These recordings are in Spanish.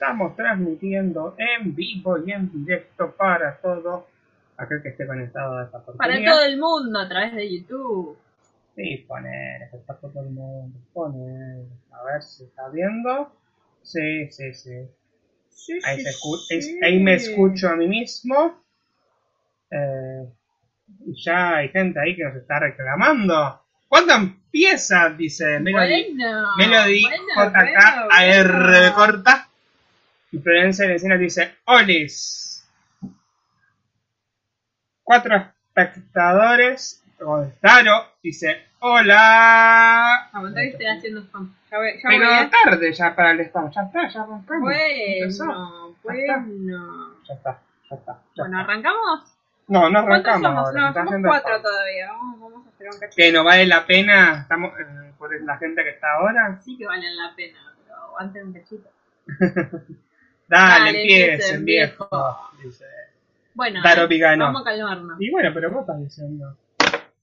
estamos transmitiendo en vivo y en directo para todo aquel que esté conectado a esta Para porquería. todo el mundo a través de YouTube. Sí, poner, está todo el mundo, poner. A ver si está viendo. Sí, sí, sí. Sí, Ahí, sí, se escu- sí. es- ahí me escucho a mí mismo. Eh, y ya hay gente ahí que nos está reclamando. ¿Cuándo empieza? Dice Melody. Bueno, Melody bueno, JK bueno, AR bueno. corta. Y Florencia Encina dice: Olis. Cuatro espectadores. Taro dice: Hola. Que estoy haciendo spam. Ya voy, ya voy, Pero ¿eh? tarde ya para el spam. Ya está, ya arrancamos. Bueno, Ya está. bueno. Ya está, ya está. ya Bueno. ¿arrancamos? No, no ¿Cuántos arrancamos. somos? ahora, No, somos cuatro spam. todavía. Vamos, vamos a esperar un cachito. Que no vale la pena. Estamos eh, por la gente que está ahora. Sí que valen la pena, pero aguanten un cachito. Dale, Dale, empiecen, viejo. Dice. Bueno, vamos a calmarnos. Y bueno, pero vos estás diciendo.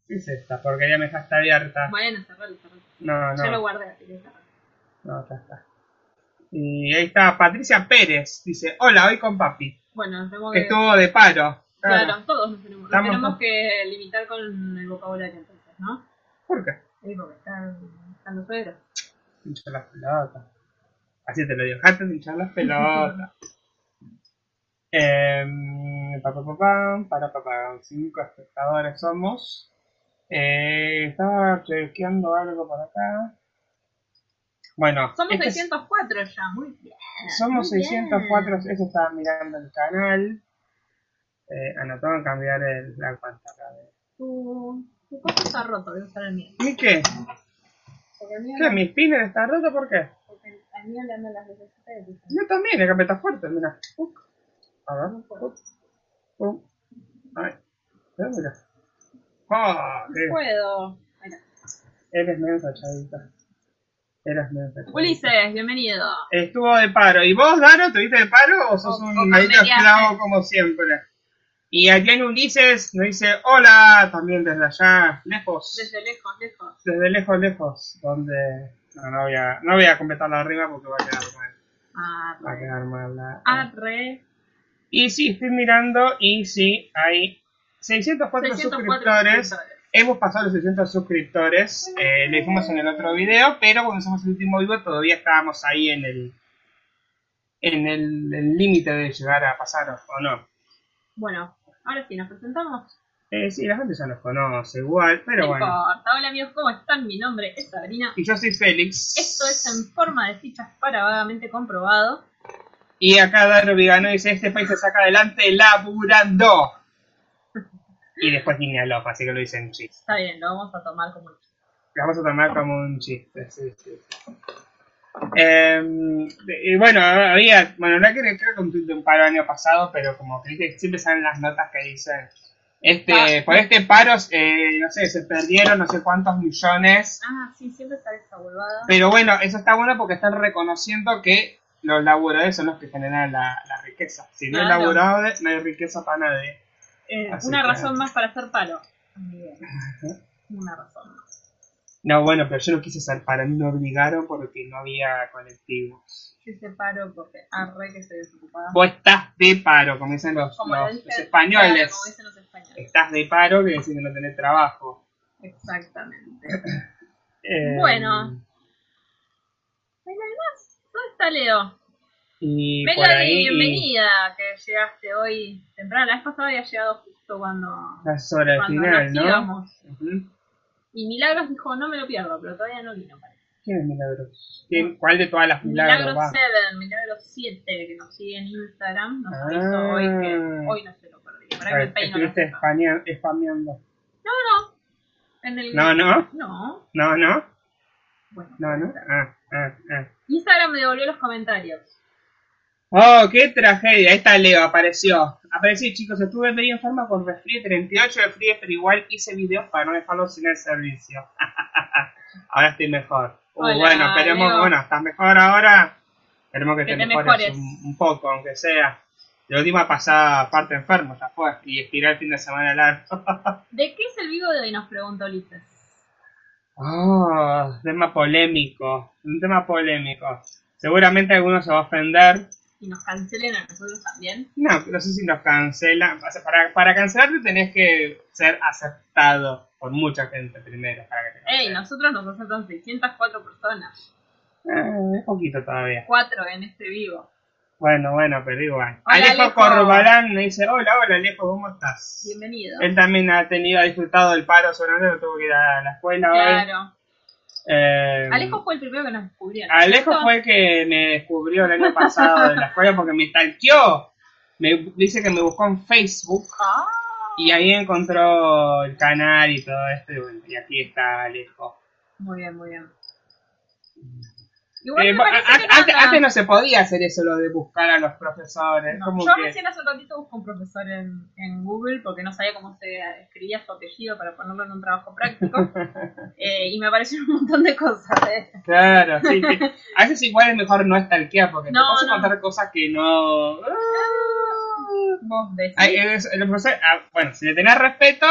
¿Qué es esta? Porque ya me dejaste abierta. Bueno, cerralo, cerralo. No, Ya lo no. guardé, así que cerralo. No, ya está. Y ahí está Patricia Pérez. Dice: Hola, hoy con papi. Bueno, tenemos Que estuvo de paro. Claro, todos nos tenemos, nos tenemos que limitar con el vocabulario entonces, ¿no? ¿Por qué? Sí, porque están, están los suegros. Las pelotas. Así te lo digo, dejate de hinchar las pelotas. Em, pa, pa, pa, pam, para, pa, pa, cinco espectadores somos. Eh, estaba chequeando algo por acá. Bueno, Somos este es- 604 ya, muy bien. somos muy bien. 604, eso estaba mirando el canal. Eh, cambiar el, la acá. de- Tu, tu cosa está roto, voy a usar el mío. ¿Y qué? Porque el mío, ¿Qué? ¿Mi spinner está roto? ¿Por qué? Las. Yo también, el que está fuerte, mira. A ver. Ay. Mira, mira. ¡Ah! qué- Puedo. Ahí. Eres medio tachadita. Eres medio tachadita. Ulises, bienvenido. Estuvo de paro. ¿Y vos, Daro, tuviste de paro o sos O- un cambiaste. esclavo como siempre? Y aquí en Ulises nos dice hola también desde allá, lejos. Desde lejos, lejos. Desde lejos, lejos. Donde. No, no voy a, no voy a completar la rima porque va a quedar mal. Va a quedar mal. la-. Y sí, estoy mirando y sí, hay 604, 604 suscriptores. suscriptores. Hemos pasado los 600 suscriptores. Eh, lo dijimos en el otro video, pero cuando hicimos el último vivo todavía estábamos ahí en el en el límite de llegar a pasar o no. Bueno, ahora sí, nos presentamos. Eh, sí, la gente ya nos conoce igual, pero no bueno. importa. Hola amigos, ¿cómo están? Mi nombre es Sabrina. Y yo soy Félix. Esto es en forma de fichas para vagamente comprobado. Y acá Daro Vigano dice, este país se saca adelante laburando. Y después guiña el ojo, así que lo dicen chiste. Está bien, lo vamos a tomar como un Lo vamos a tomar como un chiste, sí, sí. sí. Eh, y bueno, había, bueno, no creo, creo que un de un paro el año pasado, pero como que siempre salen las notas que dicen, este, Ah. por este paro, eh, no sé, se perdieron no sé cuántos millones, Ah, sí, siempre esta huevada. pero bueno, eso está bueno porque están reconociendo que los laburadores son los que generan la, la riqueza. Si no hay laburadores, no hay riqueza para nadie. Eh, una que- razón más para hacer paro. Bien. Una razón más. No, bueno, pero yo no quise hacer paro, me obligaron porque no había colectivos. Hice paro porque arre que estoy desocupada. Vos estás de paro, como dicen los, Como lo los- dije, los claro, españoles. como dicen los españoles. Estás de paro, quiere decir que no tenés trabajo. Exactamente. Eh, Bueno. ¿No hay nada más? ¿Dónde está Leo? Y por Melody, ahí. bienvenida, que llegaste hoy temprano. La vez pasada había llegado justo cuando, La hora del cuando final, nos ¿no? íbamos. Y Milagros dijo, no me lo pierdo, pero todavía no vino. parece. ¿Quién es Milagros? ¿Quién- ¿Cuál de todas las milagros Milagros va? 7, Milagros 7, que nos sigue en Instagram, nos Ah. avisó hoy que hoy no se lo perdí. Para que ver, estuviste spamea- spameando. No, no. En el... No, no. No. No, no. Bueno. No, no. Ah, ah, ah. Instagram me devolvió los comentarios. Oh, qué tragedia. Ahí está Leo, apareció. Apareció, chicos. Estuve medio enferma con resfrío 38 de frío, pero igual hice videos para no dejarlo sin el servicio. ahora estoy mejor. Uh, Hola, bueno, esperemos. Leo. Bueno, ¿estás mejor ahora? Esperemos que, Que te, te mejores, mejores. Un, un poco, aunque sea. La última pasada parte enfermo, ya fue. Y estiré el fin de semana largo. ¿De qué es el vivo de hoy? Nos pregunta Ulises. Oh, tema polémico. Un tema polémico. Seguramente alguno se va a ofender. y nos cancelen a nosotros también. No, no sé si nos cancelan. O sea, para, para cancelarte tenés que ser aceptado por mucha gente primero. Para que te Ey, nosotros nos aceptan 604 personas. Eh, es poquito todavía. 4 en este vivo. Bueno, bueno, pero igual. Hola, Alejo, Alejo. Corbalán me dice, hola, hola Alejo, ¿cómo estás? Bienvenido. Él también ha tenido, ha disfrutado del paro solamente, tuvo que ir a la escuela hoy. Claro. Eh, Alejo fue el primero que nos descubrió. ¿no? Alejo ¿Cierto? fue el que me descubrió el año pasado de la escuela porque me stalkeó. Me dice que me buscó en Facebook Ah, y ahí encontró el canal y todo esto. Y, bueno, y aquí está Alejo. muy bien, muy bien. Igual Eh, me que antes, no se podía hacer eso, lo de buscar a los profesores. No, como yo que- recién hace un ratito busco un profesor en, en Google porque no sabía cómo se escribía su apellido para ponerlo en un trabajo práctico. Eh, y me aparecieron un montón de cosas. eh. Claro, sí. A veces igual es mejor no stalkear porque No, te vas a no. encontrar cosas que no... Vos decís. Ay, el profesor, ah, bueno, si le tenés respeto,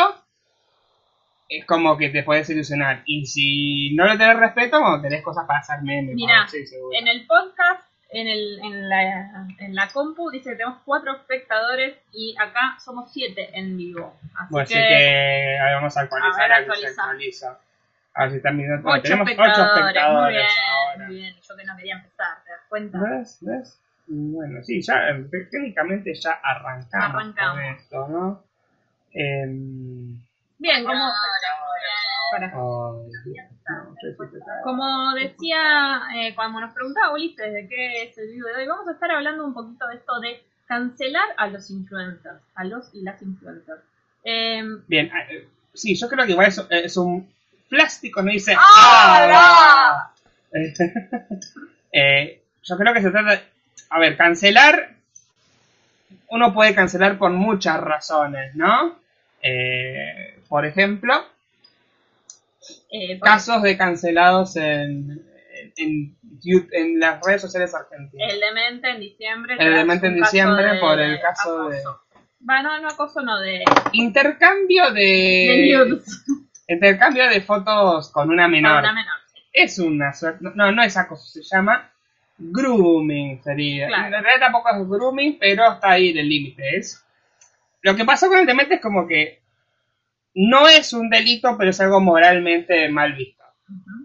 es como que te puedes ilusionar. Y si no le tenés respeto, bueno, tenés cosas para hacer memes. Bueno, sí. En el podcast, en, el, en, la, en la compu, dice que tenemos cuatro espectadores y acá somos siete en vivo. Así Bueno, así que, que ahora vamos a actualizar, A ver, actualiza. actualiza. A ver si están viendo. ocho tenemos espectadores. ocho espectadores muy bien, ahora. muy bien. Yo que no quería empezar, ¿te das cuenta? ¿Ves? ¿Ves? Bueno, sí, ya eh, técnicamente ya arrancamos, Arrancamos. con esto, ¿no? Em, Bien, como... Para. Como decía, eh, cuando nos preguntaba Ulises de qué es el video de hoy, vamos a estar hablando un poquito de esto de cancelar a los influencers, a los y las influencers. Eh, Bien, ah, eh, sí, yo creo que igual es, es un plástico, no dice. ¡Ah, Eh, yo creo que se trata. A ver, cancelar. Uno puede cancelar por muchas razones, ¿no? Eh, por ejemplo, eh, por- casos de cancelados en, en, en- en las redes sociales argentinas. el demente en diciembre. El demente en diciembre de por el caso de- acoso. Bueno, no acoso, no, de, Intercambio de de. Intercambio de fotos con una menor. Una menor, sí. es una suerte, no, no es acoso, se llama grooming sería. Claro. En realidad tampoco es grooming, pero está ahí el límite. Es lo que pasó con el demente es como que no es un delito, pero es algo moralmente mal visto.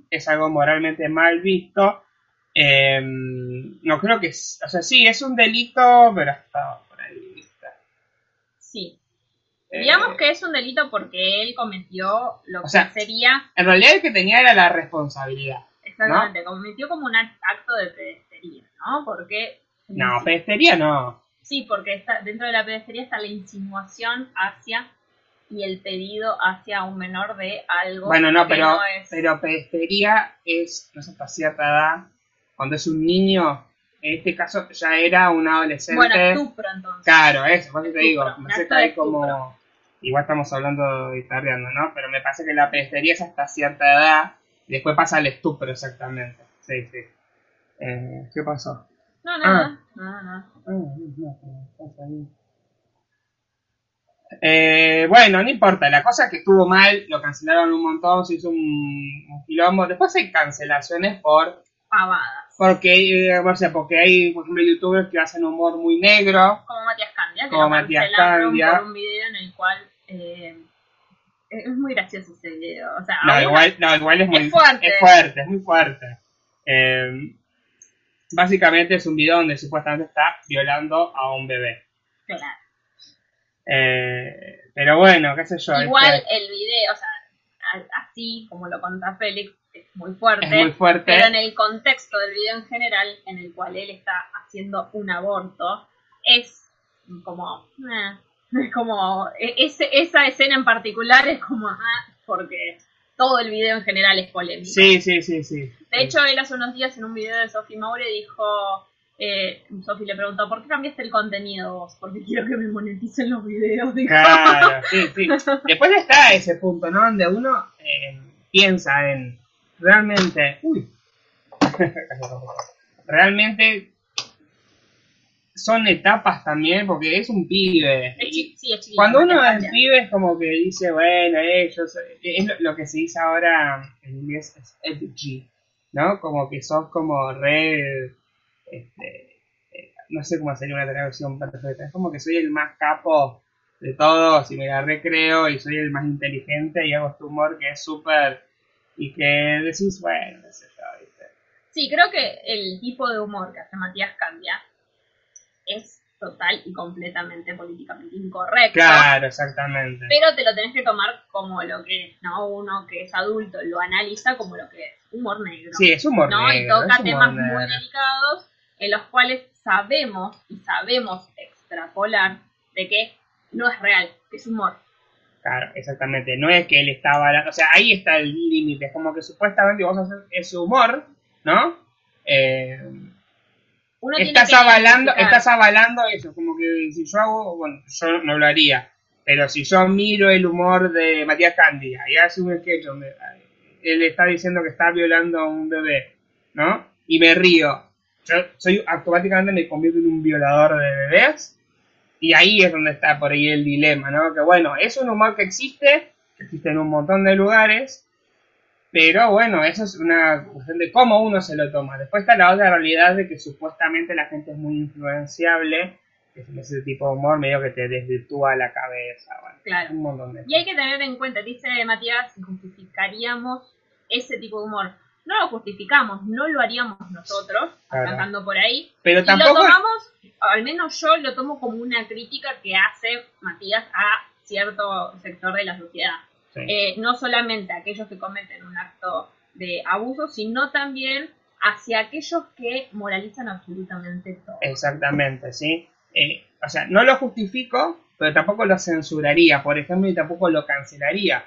Es algo moralmente mal visto. Eh, no creo que, es- o sea, sí es un delito, pero está por ahí. ¿viste? Sí. Eh, Digamos que es un delito porque él cometió lo O sea, que sería, en realidad el que tenía era la responsabilidad. exactamente, cometió como un acto de pedestería, ¿no? Porque... No, pestería no. Sí, porque está, dentro de la pedestería está la insinuación hacia y el pedido hacia un menor de algo Bueno, no, que pero, no es... pero pedestería es, no sé, hasta cierta edad, cuando es un niño, en este caso ya era un adolescente. bueno, estupro entonces. Claro, eso, por eso te digo, que de hay como, igual estamos hablando de tardeando, ¿no? Pero me parece que la pedestería es hasta cierta edad, y después pasa al estupro exactamente. Sí, sí. Eh, ¿Qué pasó? No, nada, Ah. nada, nada. Ah. Eh, bueno, no importa, la cosa es que estuvo mal, lo cancelaron un montón, se hizo un, un quilombo. Después hay cancelaciones por Pavadas. porque, eh, o sea, porque hay, por ejemplo, youtubers que hacen humor muy negro. Como Matías Candia, que Como lo Matías Candia. por un video en el cual... eh, es muy gracioso ese video. O sea, No, igual, no, igual es muy Es fuerte. es fuerte, es muy fuerte. Eh, básicamente es un video donde supuestamente está violando a un bebé. Claro. Eh, pero bueno, qué sé yo. Igual este, el video, o sea, así como lo contó Félix, es muy fuerte. es muy fuerte. Pero en el contexto del video en general, en el cual él está haciendo un aborto, es como. eh, es como. e- ese- esa escena en particular es como. ah, porque todo el video en general es polémico. Sí, sí, sí, sí. De hecho, él hace unos días en un video de Sophie Maure dijo. Eh, Sophie le preguntó, ¿por qué cambiaste el contenido vos? Porque quiero que me moneticen los videos. Dijo. Claro, sí, sí. Después está ese punto, ¿no? Donde uno eh, piensa en realmente. Uy. realmente son etapas también, porque es un pibe. Chi- sí, es Cuando uno es pibe es como que dice, bueno, ellos, es lo, que se dice ahora en inglés es edgy, ¿no? Como que sos como re, este, eh, no sé cómo sería una traducción perfecta. Es como que soy el más capo de todos y me la recreo y soy el más inteligente y hago este humor que es súper. y que decís, bueno, no sé yo, ¿viste? Sí, creo que el tipo de humor que hace Matías Candia es total y completamente políticamente incorrecto. Claro, exactamente. Pero te lo tenés que tomar como lo que es, ¿no? Uno que es adulto lo analiza como lo que es humor negro. Sí, es humor ¿no? negro. y toca temas negro. muy delicados en los cuales sabemos y sabemos extrapolar de que no es real, que es humor. Claro, exactamente. No es que él estaba hablando. O sea, ahí está el límite. Es como que supuestamente vos haces ese humor, ¿no? Eh, Uno tiene estás que avalando, estás avalando eso, como que si yo hago, bueno, yo no lo haría, pero si yo miro el humor de Matías Cándido y hace un sketch donde él está diciendo que está violando a un bebé, ¿no? Y me río, yo soy automáticamente me convierto en un violador de bebés y ahí es donde está por ahí el dilema, ¿no? Que bueno, es un humor que existe, que existe en un montón de lugares, pero bueno, eso es una cuestión de cómo uno se lo toma. Después está la otra realidad de que supuestamente la gente es muy influenciable, que es ese tipo de humor medio que te desvirtúa la cabeza. Bueno, Claro. un montón de Y hay que tener en cuenta, dice Matías, justificaríamos ese tipo de humor. No lo justificamos, no lo haríamos nosotros, Claro. arrancando por ahí. Pero Y lo tampoco... tomamos, al menos yo lo tomo como una crítica que hace Matías a cierto sector de la sociedad. Sí. Eh, no solamente a aquellos que cometen un acto de abuso, sino también hacia aquellos que moralizan absolutamente todo. Exactamente, ¿sí? Eh, o sea, no lo justifico, pero tampoco lo censuraría, por ejemplo, y tampoco lo cancelaría.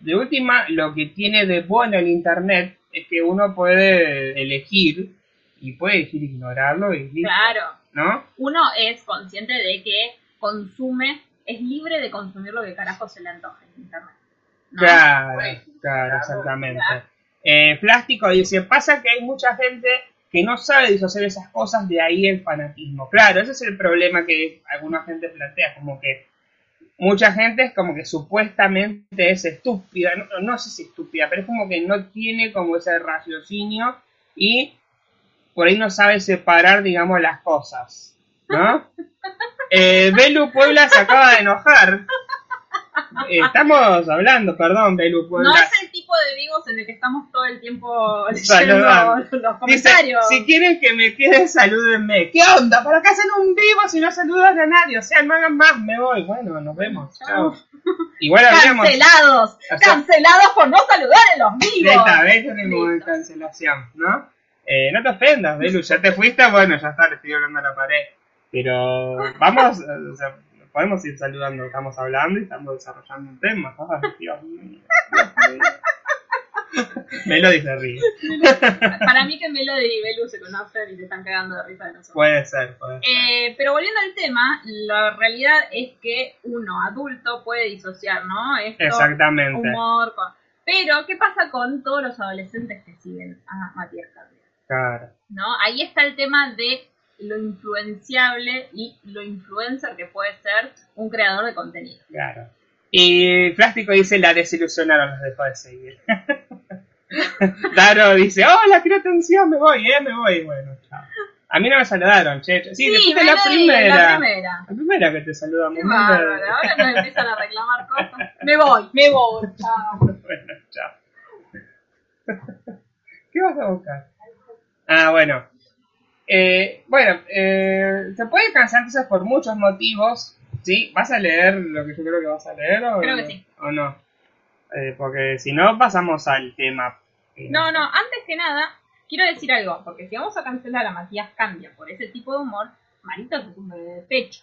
De última, lo que tiene de bueno el Internet es que uno puede elegir y puede elegir ignorarlo y listo, Claro, ¿no? uno es consciente de que consume, es libre de consumir lo que carajo se le antoje en internet. Claro, claro, exactamente. Eh, Plástico dice, pasa que hay mucha gente que no sabe disociar esas cosas, de ahí el fanatismo. Claro, ese es el problema que alguna gente plantea, como que mucha gente es como que supuestamente es estúpida, no, no sé si estúpida, pero es como que no tiene como ese raciocinio y por ahí no sabe separar, digamos, las cosas, ¿no? Eh, Belu Puebla se acaba de enojar. Estamos hablando, perdón, Belu. No es el tipo de vivos en el que estamos todo el tiempo leyendo Saludando. los Dice, comentarios. si quieren que me quede, salúdenme. ¿Qué onda? ¿Para qué hacen un vivo si no saludan a nadie? O sea, no hagan más, me voy. Bueno, nos vemos. Chao. Igual. Cancelados, O sea- cancelados por no saludar en los vivos. Esta vez tenemos Listo. cancelación, ¿no? Eh, no te ofendas, Belu, ya te fuiste, bueno, ya está, le estoy hablando a la pared. Pero vamos, o sea, podemos ir saludando, estamos hablando y estamos desarrollando un tema. Ay, Dios mío. Dios mío. Melody se ríe. Para mí que Melody y Belu se conocen y se están cagando de risa de nosotros. Puede ser, puede ser. Eh, pero volviendo al tema, la realidad es que uno adulto puede disociar, ¿no? Esto, Exactamente. humor, con... Pero, ¿qué pasa con todos los adolescentes que siguen a Matías Cardia? Claro. ¿No? Ahí está el tema de lo influenciable y lo influencer que puede ser un creador de contenido. Claro. Y Plástico dice, la desilusionaron, los dejó de seguir. Daro dice, hola, quiero atención, me voy, eh, me voy. Bueno, chao. A mí no me saludaron, che. che. Sí, después de la primera. La primera. La primera que te saludamos. Qué bárbaro. Ahora nos empiezan a reclamar cosas. Me voy, me voy. Chao. Bueno, chao. ¿Qué vas a buscar? Ah, bueno. Eh, bueno, eh, se puede cansar quizás por muchos motivos. ¿Sí? ¿Vas a leer lo que yo creo que vas a leer o, Creo que sí. o no? Eh, porque si no, pasamos al tema. eh, No, no, antes que nada, quiero decir algo, porque si vamos a cancelar a Matías Cambia por ese tipo de humor, Marito es un bebé de pecho,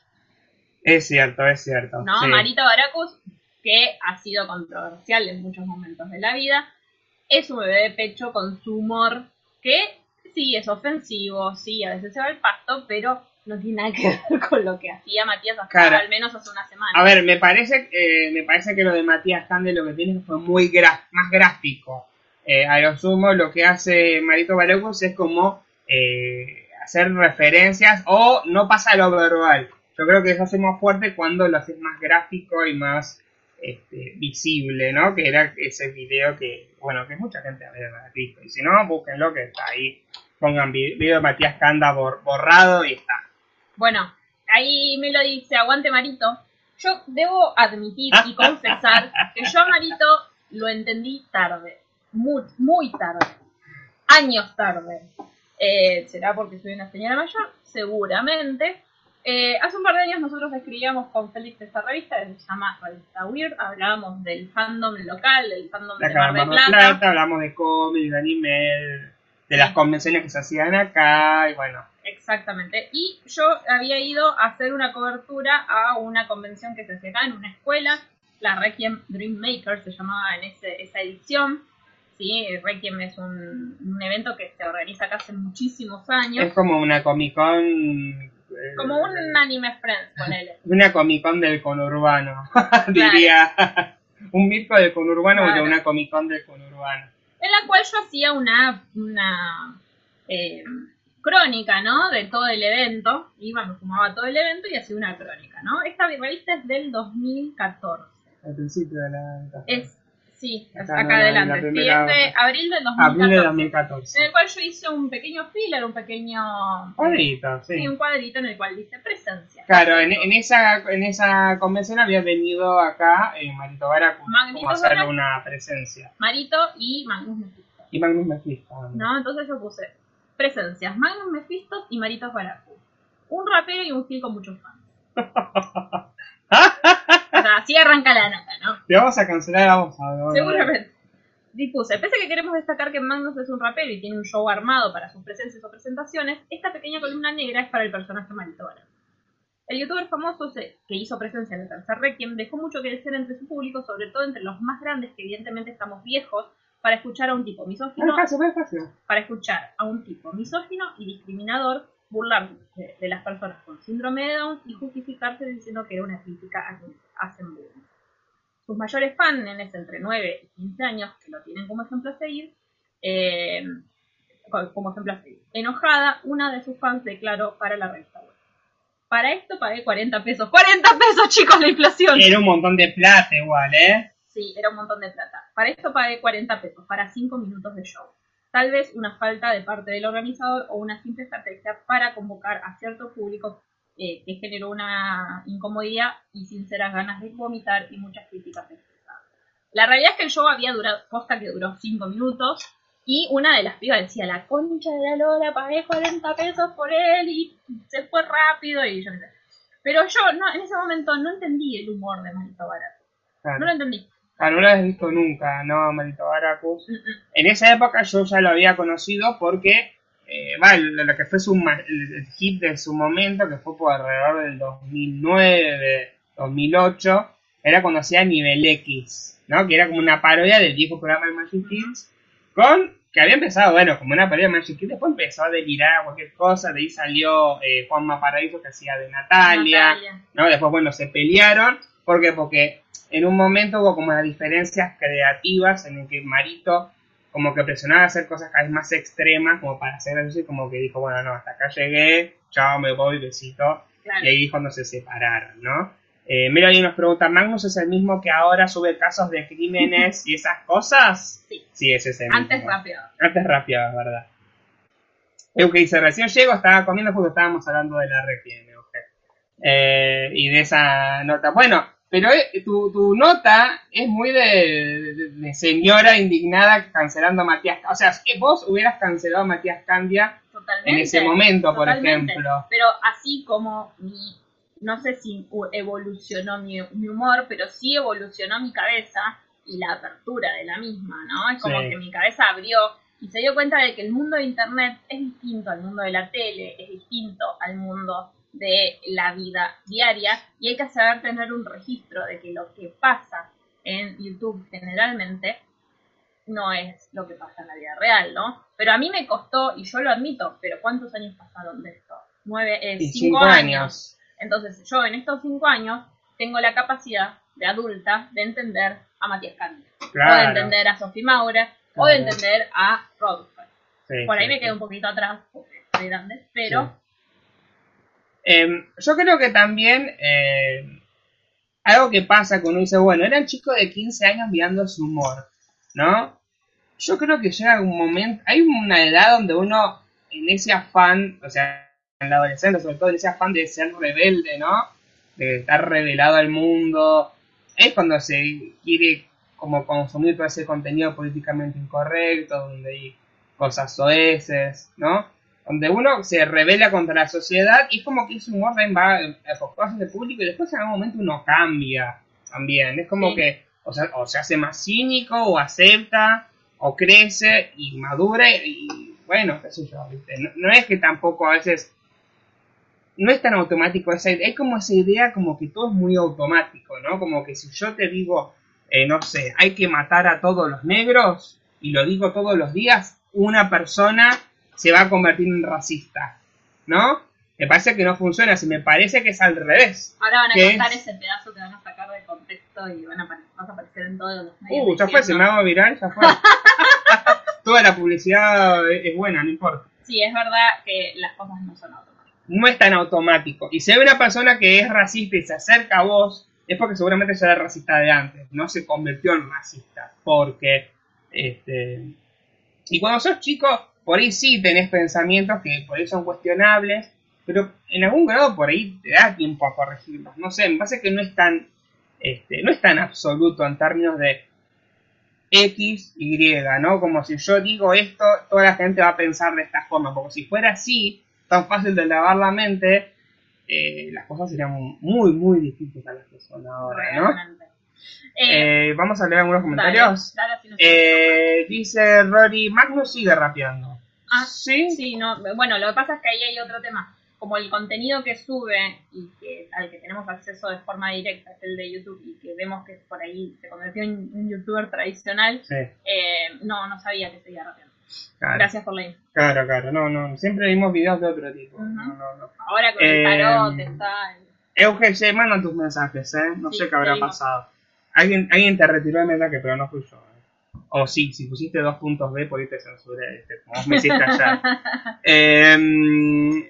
Es cierto, es cierto. ¿no? sí. Marito Baracus, que ha sido controversial en muchos momentos de la vida, es un bebé de pecho con su humor, que sí es ofensivo, sí, a veces se va el pasto, pero no tiene nada que ver con lo que hacía Matías hasta Claro. al menos hace una semana. A ver, me parece, eh, me parece que lo de Matías Cande lo que tiene fue muy más gráfico. Eh, a lo sumo, lo que hace Marito Balecos es como eh, hacer referencias o no pasa lo verbal. Yo creo que eso hace más fuerte cuando lo haces más gráfico y más este, visible, ¿no? Que era ese video que, bueno, que mucha gente había visto. Y si no, búsquenlo que está ahí. Pongan vi- video de Matías Canda bor- borrado y está. Bueno, ahí me lo dice, aguante Marito. Yo debo admitir y confesar que yo a Marito lo entendí tarde, muy, muy tarde, años tarde. Eh, ¿Será porque soy una señora mayor? Seguramente. Eh, hace un par de años nosotros escribíamos con Félix esta revista, que se llama Revista Weird, hablábamos del fandom local, del fandom de Mar del Plata. Plata. Hablamos de cómics, de anime, de las convenciones que se hacían acá, y bueno. Exactamente. Y yo había ido a hacer una cobertura a una convención que se hacía acá en una escuela, la Requiem Dream Maker se llamaba en ese, esa edición. Sí, Requiem es un, un, evento que se organiza acá hace muchísimos años. Es como una Comic Con como un anime friends, ponele. Una Comic Con del conurbano, diría. un mirko del conurbano claro. una Comic Con del conurbano. En la cual yo hacía una, una eh, crónica, ¿no? De todo el evento. Iba, me fumaba todo el evento y hacía una crónica, ¿no? Esta revista es del 2014. Al principio de la... Es Sí, acá, adelante. Primera... Sí, es de abril del 2014. Abril de 2014. En el cual yo hice un pequeño filler, un pequeño. Cuadrito, sí. sí. un cuadrito en el cual dice presencia. Claro, en, en, esa, en esa convención había venido acá eh, Marito Baracus a hacer una presencia. Marito y Magnus Mephisto. Y Magnus Mephisto. No, entonces yo puse presencias, Magnus Mephisto y Marito Baracus. Un rapero y un gil con muchos fans. o sea, así arranca la nota, ¿no? Te vamos a cancelar a vos. Seguramente. Dispuse, pese a que queremos destacar que Magnus es un rapero y tiene un show armado para sus presencias o presentaciones, esta pequeña columna negra es para el personaje Marito El youtuber famoso que hizo presencia en el tercer Requiem dejó mucho que decir entre su público, sobre todo entre los más grandes, que evidentemente estamos viejos, para escuchar a un tipo misógino. Para escuchar a un tipo misógino y discriminador burlar de, las personas con síndrome de Down y justificarse diciendo que era una crítica a quienes hacen bullying. Sus mayores fans, entre 9 y 15 años, que lo tienen como ejemplo a seguir, eh, como ejemplo a seguir. Enojada, una de sus fans declaró para la revista web. Para esto pagué 40 pesos. ¡40 pesos, chicos, la inflación! Era un montón de plata igual, ¿eh? Sí, era un montón de plata. Para esto pagué 40 pesos, para 5 minutos de show tal vez una falta de parte del organizador o una simple estrategia para convocar a cierto público eh, que generó una incomodidad y sinceras ganas de vomitar y muchas críticas expresadas. La realidad es que el show había durado, posta que duró 5 minutos y una de las pibas decía, la concha de la Lola, pagué 40 pesos por él y se fue rápido y yo sé. Pero yo no, en ese momento no entendí el humor de Marito Barato. No lo entendí. Ah, no lo has visto nunca, ¿no, Marito Baracus? En esa época yo ya lo había conocido porque, eh, lo, que fue su, el, hit de su momento, que fue por alrededor del 2009, 2008, era cuando hacía Nivel X, ¿no? Que era como una parodia del viejo programa de Magic Kids, con, que había empezado, bueno, como una parodia de Magic Kids, después empezó a delirar a cualquier cosa, de ahí salió eh, Juanma Paraíso que hacía de Natalia, Natalia, ¿no? Después, bueno, se pelearon, ¿por qué? Porque en un momento hubo como las diferencias creativas en el que Marito como que presionaba a hacer cosas cada vez más extremas como para hacer eso y como que dijo, bueno, no, hasta acá llegué, chao, me voy, besito. Y ahí cuando se separaron, ¿no? Eh, mira, ahí nos pregunta, ¿Magnus es el mismo que ahora sube casos de crímenes y esas cosas? Sí. Sí, es ese Antes rápido. Antes rápido, es verdad. que dice, recién llego, estaba comiendo porque estábamos hablando de la Requiem, eh, y de esa nota. Bueno, pero eh, tu, tu nota es muy de, señora indignada cancelando a Matías. O sea, vos hubieras cancelado a Matías Candia en ese momento, por ejemplo. Pero así como mi, no sé si evolucionó mi, humor, pero sí evolucionó mi cabeza y la apertura de la misma, ¿no? Es como que mi cabeza abrió y se dio cuenta de que el mundo de Internet es distinto al mundo de la tele, es distinto al mundo de la vida diaria y hay que saber tener un registro de que lo que pasa en YouTube generalmente no es lo que pasa en la vida real, ¿no? Pero a mí me costó, y yo lo admito, pero ¿cuántos años pasaron de esto? Nueve, eh, cinco, años. Entonces yo en estos cinco años tengo la capacidad de adulta de entender a Matías Cándido, o de entender a Sophie Maura, o de entender a Rod Por ahí me quedo un poquito atrás, porque soy grande, pero Em, yo creo que también eh, algo que pasa cuando dice, bueno, era un chico de 15 años mirando su humor, ¿no? Yo creo que llega un momento, hay una edad donde uno, en ese afán, o sea, en la adolescencia, sobre todo en ese afán de ser rebelde, ¿no? De estar revelado al mundo. Es cuando se quiere como consumir todo ese contenido políticamente incorrecto, donde hay cosas soeces, ¿no? Donde uno se revela contra la sociedad y es como que ese humor va a de público y después en algún momento uno cambia también. Es como Sí. que o, sea, o se hace más cínico o acepta o crece y madura y bueno, qué sé yo, ¿viste? No, no es que tampoco a veces no es tan automático esa idea, es como esa idea como que todo es muy automático, ¿no? Como que si yo te digo, eh, no sé, hay que matar a todos los negros y lo digo todos los días, una persona se va a convertir en racista, ¿no? Me parece que no funciona, si me parece que es al revés. Ahora van a contar ese pedazo que van a sacar de contexto y van a vas a aparecer en todos los medios. Uh, ya fue, se me hago viral, ya fue. Toda la publicidad es es buena, no importa. Sí, es verdad que las cosas no son automáticas. no es tan automático. Y si hay una persona que es racista y se acerca a vos, es porque seguramente ya era racista de antes, no se convirtió en racista. Porque, este. Y cuando sos chico, por ahí sí tenés pensamientos que por ahí son cuestionables, pero en algún grado por ahí te da tiempo a corregirlos. No sé, me parece que no es tan. Este, no es tan absoluto en términos de X, Y, ¿no? Como si yo digo esto, toda la gente va a pensar de esta forma, porque si fuera así, tan fácil de lavar la mente, eh, las cosas serían muy, muy distintas a las que son ahora, ¿no? Eh, Eh, vamos a leer algunos comentarios. dale, nos Eh, dice Rory, Magnus sigue rapeando. Ah, ¿Sí? Sí, no, bueno, lo que pasa es que ahí hay otro tema. Como el contenido que sube y que al que tenemos acceso de forma directa es el de YouTube y que vemos que por ahí se convirtió en un youtuber tradicional, Sí, eh, no, no sabía que seguía rapeando. claro. Gracias por la info. Claro, claro, no, no, siempre vimos videos de otro tipo. No, no, no. Ahora con Eh, el tarot está... Euge, mandan tus mensajes, ¿eh? No Sí, sé qué habrá pasado. Alguien, alguien te retiró el mensaje, pero no fui yo. ¿eh? O sí, si pusiste dos puntos B, por te censuré, este, como vos me hiciste ayer. Eh,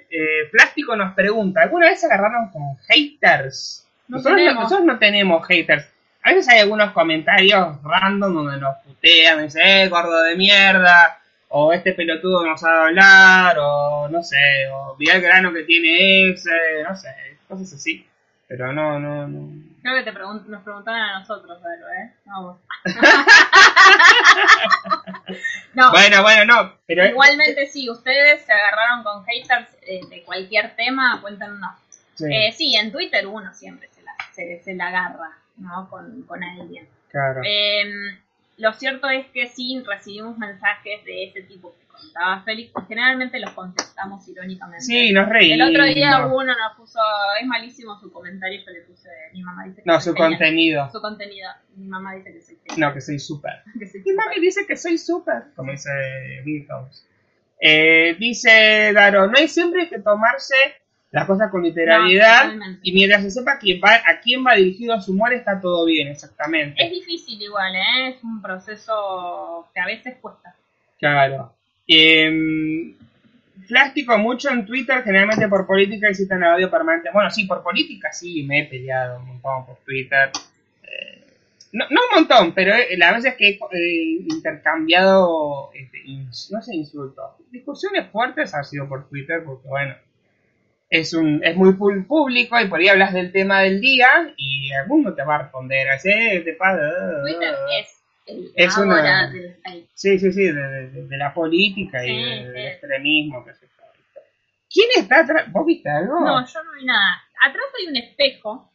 eh, Plástico nos pregunta, ¿alguna vez se agarraron con haters? No nosotros, tenemos. nosotros no tenemos haters. A veces hay algunos comentarios random donde nos putean, dicen, eh, gordo de mierda, o este pelotudo no sabe hablar, o no sé, o mira el grano que tiene ese, no sé, cosas así. Pero no, no, no. Creo que te pregun- nos preguntaban a nosotros, Vero, ¿eh? No, vos. no, Bueno, bueno, no, pero igualmente sí, ustedes se agarraron con haters eh, de cualquier tema, cuéntanos. sí, Eh, sí, en Twitter uno siempre se la, se, se la agarra, ¿no? Con, con alguien. claro. Eh, lo cierto es que sí recibimos mensajes de ese tipo que contaba Félix, generalmente los contestamos irónicamente. Sí, nos El reímos. otro día uno nos puso, es malísimo su comentario, yo le puse, mi mamá dice que No, soy su genial. contenido. Su contenido, mi mamá dice que soy genial, No, que soy súper. Mi mami dice que soy súper, como dice Milhouse. Eh, dice Daro, no hay siempre que tomarse las cosas con literalidad No, y mientras se sepa quién va, a quién va dirigido su humor está todo bien, exactamente. Es difícil igual, ¿eh? Es un proceso que a veces cuesta. Claro. Eh, Plástico mucho en Twitter, generalmente por política citan el audio permanente. Bueno, sí, por política sí, me he peleado un montón por Twitter. Eh, no, no un montón, pero eh, las veces que he eh, intercambiado, este, no sé, insultos. Discusiones fuertes ha sido por Twitter, porque bueno, es un es muy público y por ahí hablas del tema del día y alguno te va a responder, así, "Eh, te pasa. Twitter es el Es una- hate. Sí, sí, sí, de, de- de la política y de- sí. del extremismo, qué sé yo. ¿Quién está atrás? ¿Vos viste algo? No, yo no vi nada. Atrás hay un espejo,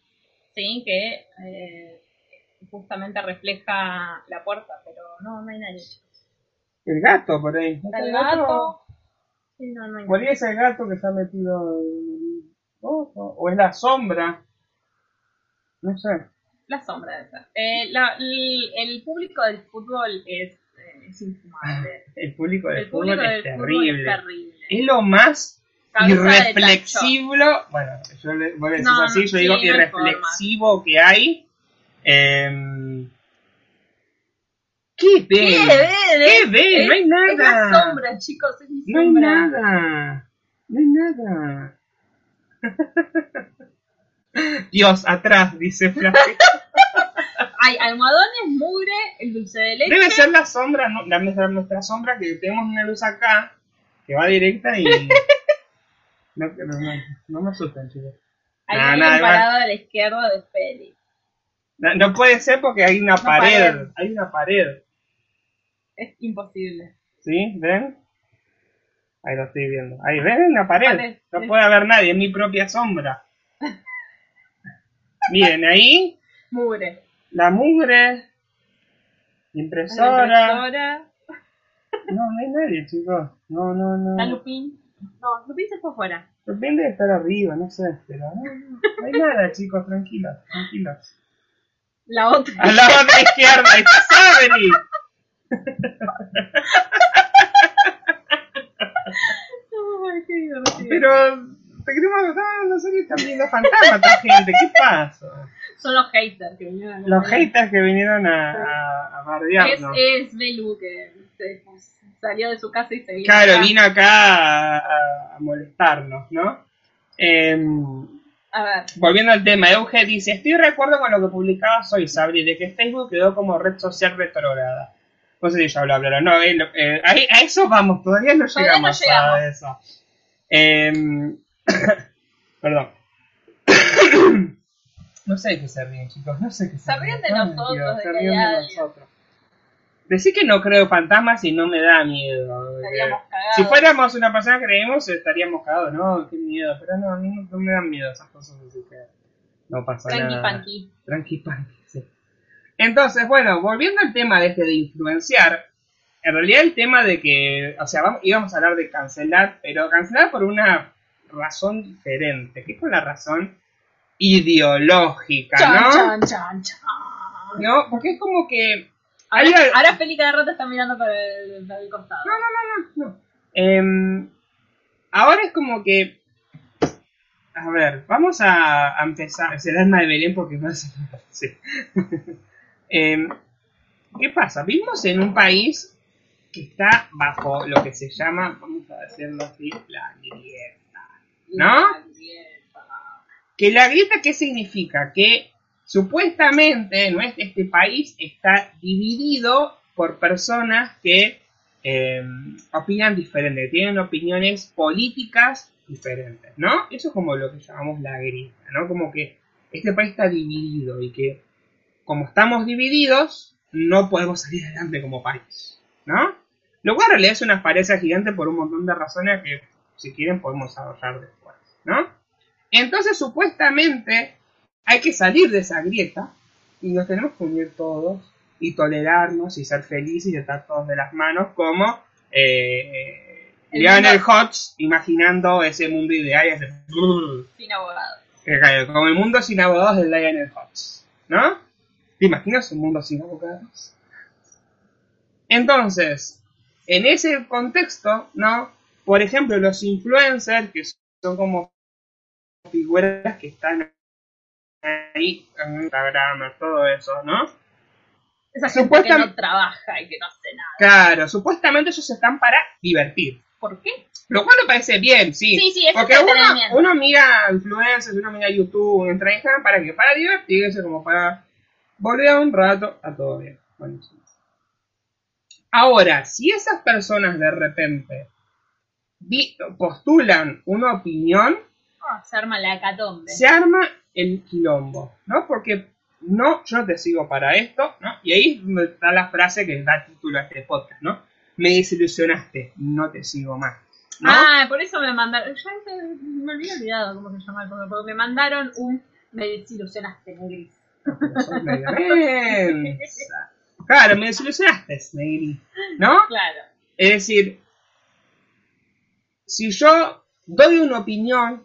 ¿sí? Que eh, justamente refleja la puerta, pero no, no hay nadie. El gato por ahí. ¿No Está está el gato. Sí, no, no hay nadie. ahí es el gato que se ha metido en el ojo, o es la sombra. No sé. La sombra de esa. Eh, la- el, el público del fútbol es, eh, es infumable. El público del El fútbol público es del fútbol terrible. es terrible. Es lo más irreflexivo. Bueno, yo le, vos decís No, así, no, yo digo sí, no hay forma. irreflexivo que hay. Em, ¿Qué ¿Qué ven? ven? ¿Qué ven? No hay Es la nada. sombra, chicos, es mi No hay nada. No hay nada. Dios, atrás, dice Flash. Hay almohadones, mugre, el dulce de leche. Debe ser la sombra, ¿no? la, nuestra, nuestra sombra que tenemos una luz acá que va directa y. No, no, no, no me asustan, chicos. Nah, hay nada, un parado a la izquierda de Félix. No, no puede ser porque hay una Una pared. pared. Hay una pared. Es imposible. ¿Sí? ¿Ven? Ahí lo estoy viendo. Ahí, ¿ven? Una pared. No sí. puede haber nadie, es mi propia sombra. Miren, ahí Mugre. la mugre, La impresora. No, no hay nadie, chicos. No, no, no. La Lupín. No, Lupín se fue fuera. Depende de estar arriba, no sé, pero no, no, no hay nada, chicos, tranquilos, tranquilos. La otra. A la otra izquierda, está Sabri. Pero te queremos no, no sé qué están viendo fantasmas esta gente, ¿qué pasa? Son los haters que vinieron a Los haters que vinieron a, a, a Es, bardearnos. es Belu que se- salió de su casa y se vino. Claro, acá. vino acá a, molestarnos, ¿no? Em, A ver. volviendo al tema, Euge dice, estoy de acuerdo con lo que publicabas hoy, Sabri, de que Facebook quedó como red social retrograda. No sé si ya habló, pero no, eh, lo- eh, a eso vamos, todavía no Todavía no llegamos, llegamos. a eso. Em, perdón. no sé de qué se ríen, chicos, no sé qué se ríen de nosotros, Dios, de se que ríen de nosotros. Decir que no creo fantasmas y no me da miedo. Estaríamos cagados. Si fuéramos una persona que creemos, estaríamos cagados, ¿no? Qué miedo. Pero no, a mí no, no me dan miedo esas cosas, así que no pasa Tranqui nada. panqui. Tranqui panqui, sí. Entonces, bueno, volviendo al tema de este de influenciar, en realidad el tema de que, o sea, vamos, íbamos a hablar de cancelar, pero cancelar por una razón diferente, que es por la razón ideológica, ¿no? chan, chan, chan. No, porque es como que Ahora, Hay ahora Feli cada rato está mirando para el, para el costado. No, no, no, no. no. Em, ahora es como que. A ver, vamos a, a empezar. Es el alma de Belén porque no hace. Sí. Em, ¿Qué pasa? Vivimos en un país que está bajo lo que se llama, vamos a decirlo así, la grieta. ¿No? Que la grieta, ¿qué significa? Que supuestamente ¿no? este, país está dividido por personas que eh, opinan diferente, tienen opiniones políticas diferentes, ¿no? Eso es como lo que llamamos la grieta, ¿no? Como que este país está dividido y que como estamos divididos, no podemos salir adelante como país, ¿no? Lo cual en realidad es una pareja gigante por un montón de razones que, si quieren, podemos desarrollar ¿no? Entonces, supuestamente, hay que salir de esa grieta y nos tenemos que unir todos y tolerarnos y ser felices y estar todos de las manos como eh, El Lionel Hodge imaginando ese mundo ideal y ese Sin abogado. que cae, como el mundo sin abogados de Lionel Hodge, ¿no? ¿Te imaginas un mundo sin abogados? Entonces, en ese contexto, ¿no? Por ejemplo, los influencers, que son como figuras que están ahí en Instagram, todo eso, ¿no? Esa gente que no trabaja y que no hace nada. Claro, supuestamente ellos están para divertir. ¿Por qué? Lo cual me parece bien, sí. Sí, sí, eso Porque uno, uno mira influencers, uno mira YouTube, entra en Instagram, ¿para qué? Para divertirse, como para volver un rato a todo bien. Buenísimo. Ahora, si esas personas de repente postulan una opinión, Ah, se arma la hecatombe. se arma el quilombo, ¿no? Porque no, yo te sigo para esto, ¿no? Y ahí está la frase que da título a este podcast, ¿no? Me desilusionaste, no te sigo más. ¿no? Ah, por eso me mandaron. Ya me había olvidado cómo se llama el podcast, porque me mandaron un. Me desilusionaste, Negris. Claro, me desilusionaste, Negri. ¿No? Claro. Es decir, si yo doy una opinión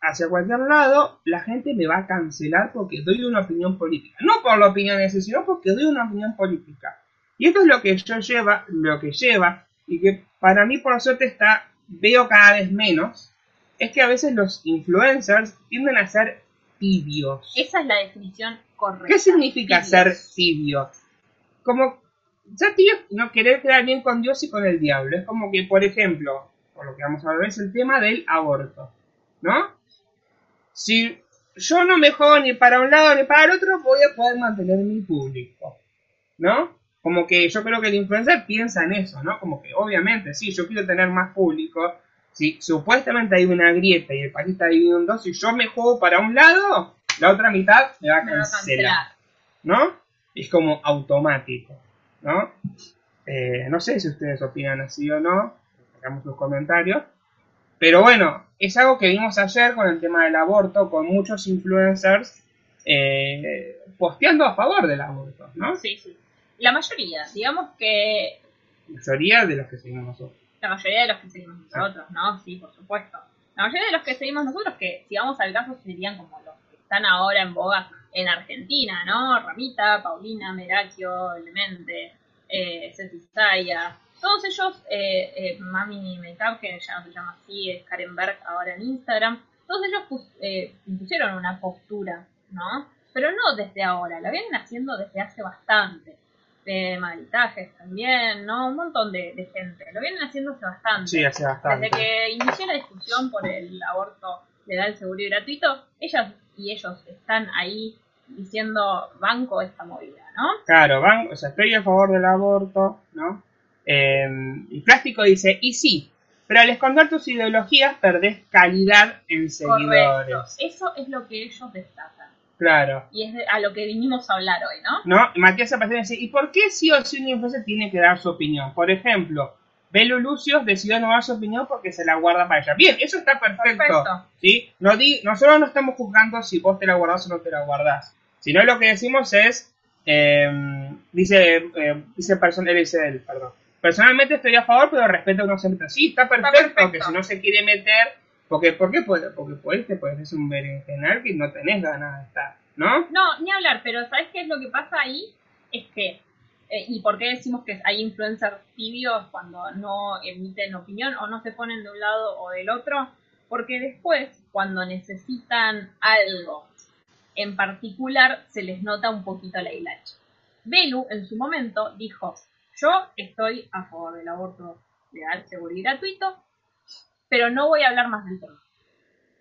hacia cualquier lado, la gente me va a cancelar porque doy una opinión política. No por la opinión de ese, sino porque doy una opinión política. Y esto es lo que yo lleva, lo que lleva, y que para mí por suerte está, veo cada vez menos, es que a veces los influencers tienden a ser tibios. Esa es la definición correcta. ¿Qué significa Tibios. ser tibio? Como ser tibio no querer quedar bien con Dios y con el diablo. Es como que, por ejemplo, por lo que vamos a hablar es el tema del aborto, ¿no? Si yo no me juego ni para un lado ni para el otro, voy a poder mantener mi público, ¿no? Como que yo creo que el influencer piensa en eso, ¿no? Como que obviamente, sí, yo quiero tener más público, si supuestamente hay una grieta y el país está dividido en dos, si yo me juego para un lado, la otra mitad me va a cancelar. ¿No? Es como automático, ¿no? Eh, no sé si ustedes opinan así o no, sus comentarios. Pero bueno, es algo que vimos ayer con el tema del aborto, con muchos influencers eh, posteando a favor del aborto, ¿no? Sí, sí. La mayoría, digamos que La mayoría de los que seguimos nosotros. la mayoría de los que seguimos nosotros, ¿no? Sí, por supuesto. La mayoría de los que seguimos nosotros, que si vamos al caso, serían como los que están ahora en boga en Argentina, ¿no? Ramita, Paulina, Merakio, Elemente, eh. Todos ellos, eh, eh, Mami Makeup, que ya no se llama así, es Karen Berg ahora en Instagram, todos ellos pus- eh, pusieron una postura, ¿no? Pero no desde ahora, la vienen haciendo desde hace bastante. De Maritajes también, ¿no? Un montón de, de gente. Lo vienen haciendo hace bastante. Sí, hace bastante. Desde que inició la discusión por el aborto legal, seguro y gratuito, ellas y ellos están ahí diciendo banco esta movida, ¿no? Claro, van, o sea, estoy a favor del aborto, ¿no? Eh, y Plástico dice, y sí, pero al esconder tus ideologías perdés calidad en seguidores. Correcto. Eso es lo que ellos destacan. Claro. Y es de- a lo que vinimos a hablar hoy, ¿no? ¿No? Matías Zapatero dice, ¿y por qué sí o sí un influencer tiene que dar su opinión? Por ejemplo, Belu Lucios decidió no dar su opinión porque se la guarda para ella. Bien, eso está perfecto. Perfecto. ¿sí? No di- nosotros no estamos juzgando si vos te la guardás o no te la guardás. Sino lo que decimos es, eh, dice, eh, dice person- él dice él, perdón. Personalmente estoy a favor, pero respeto a uno siempre. Sí, está perfecto, perfecto. que si no se quiere meter, porque, ¿por qué puede? Porque puedes, te puedes ser un berenjenal que no tenés ganas de estar, ¿no? No, ni hablar, pero ¿sabes qué es lo que pasa ahí? Es que, eh, ¿y por qué decimos que hay influencers tibios cuando no emiten opinión o no se ponen de un lado o del otro? Porque después, cuando necesitan algo en particular, se les nota un poquito la hilacha. Belu, en su momento, dijo, yo estoy a favor del aborto legal, seguro y gratuito, pero no voy a hablar más del tema.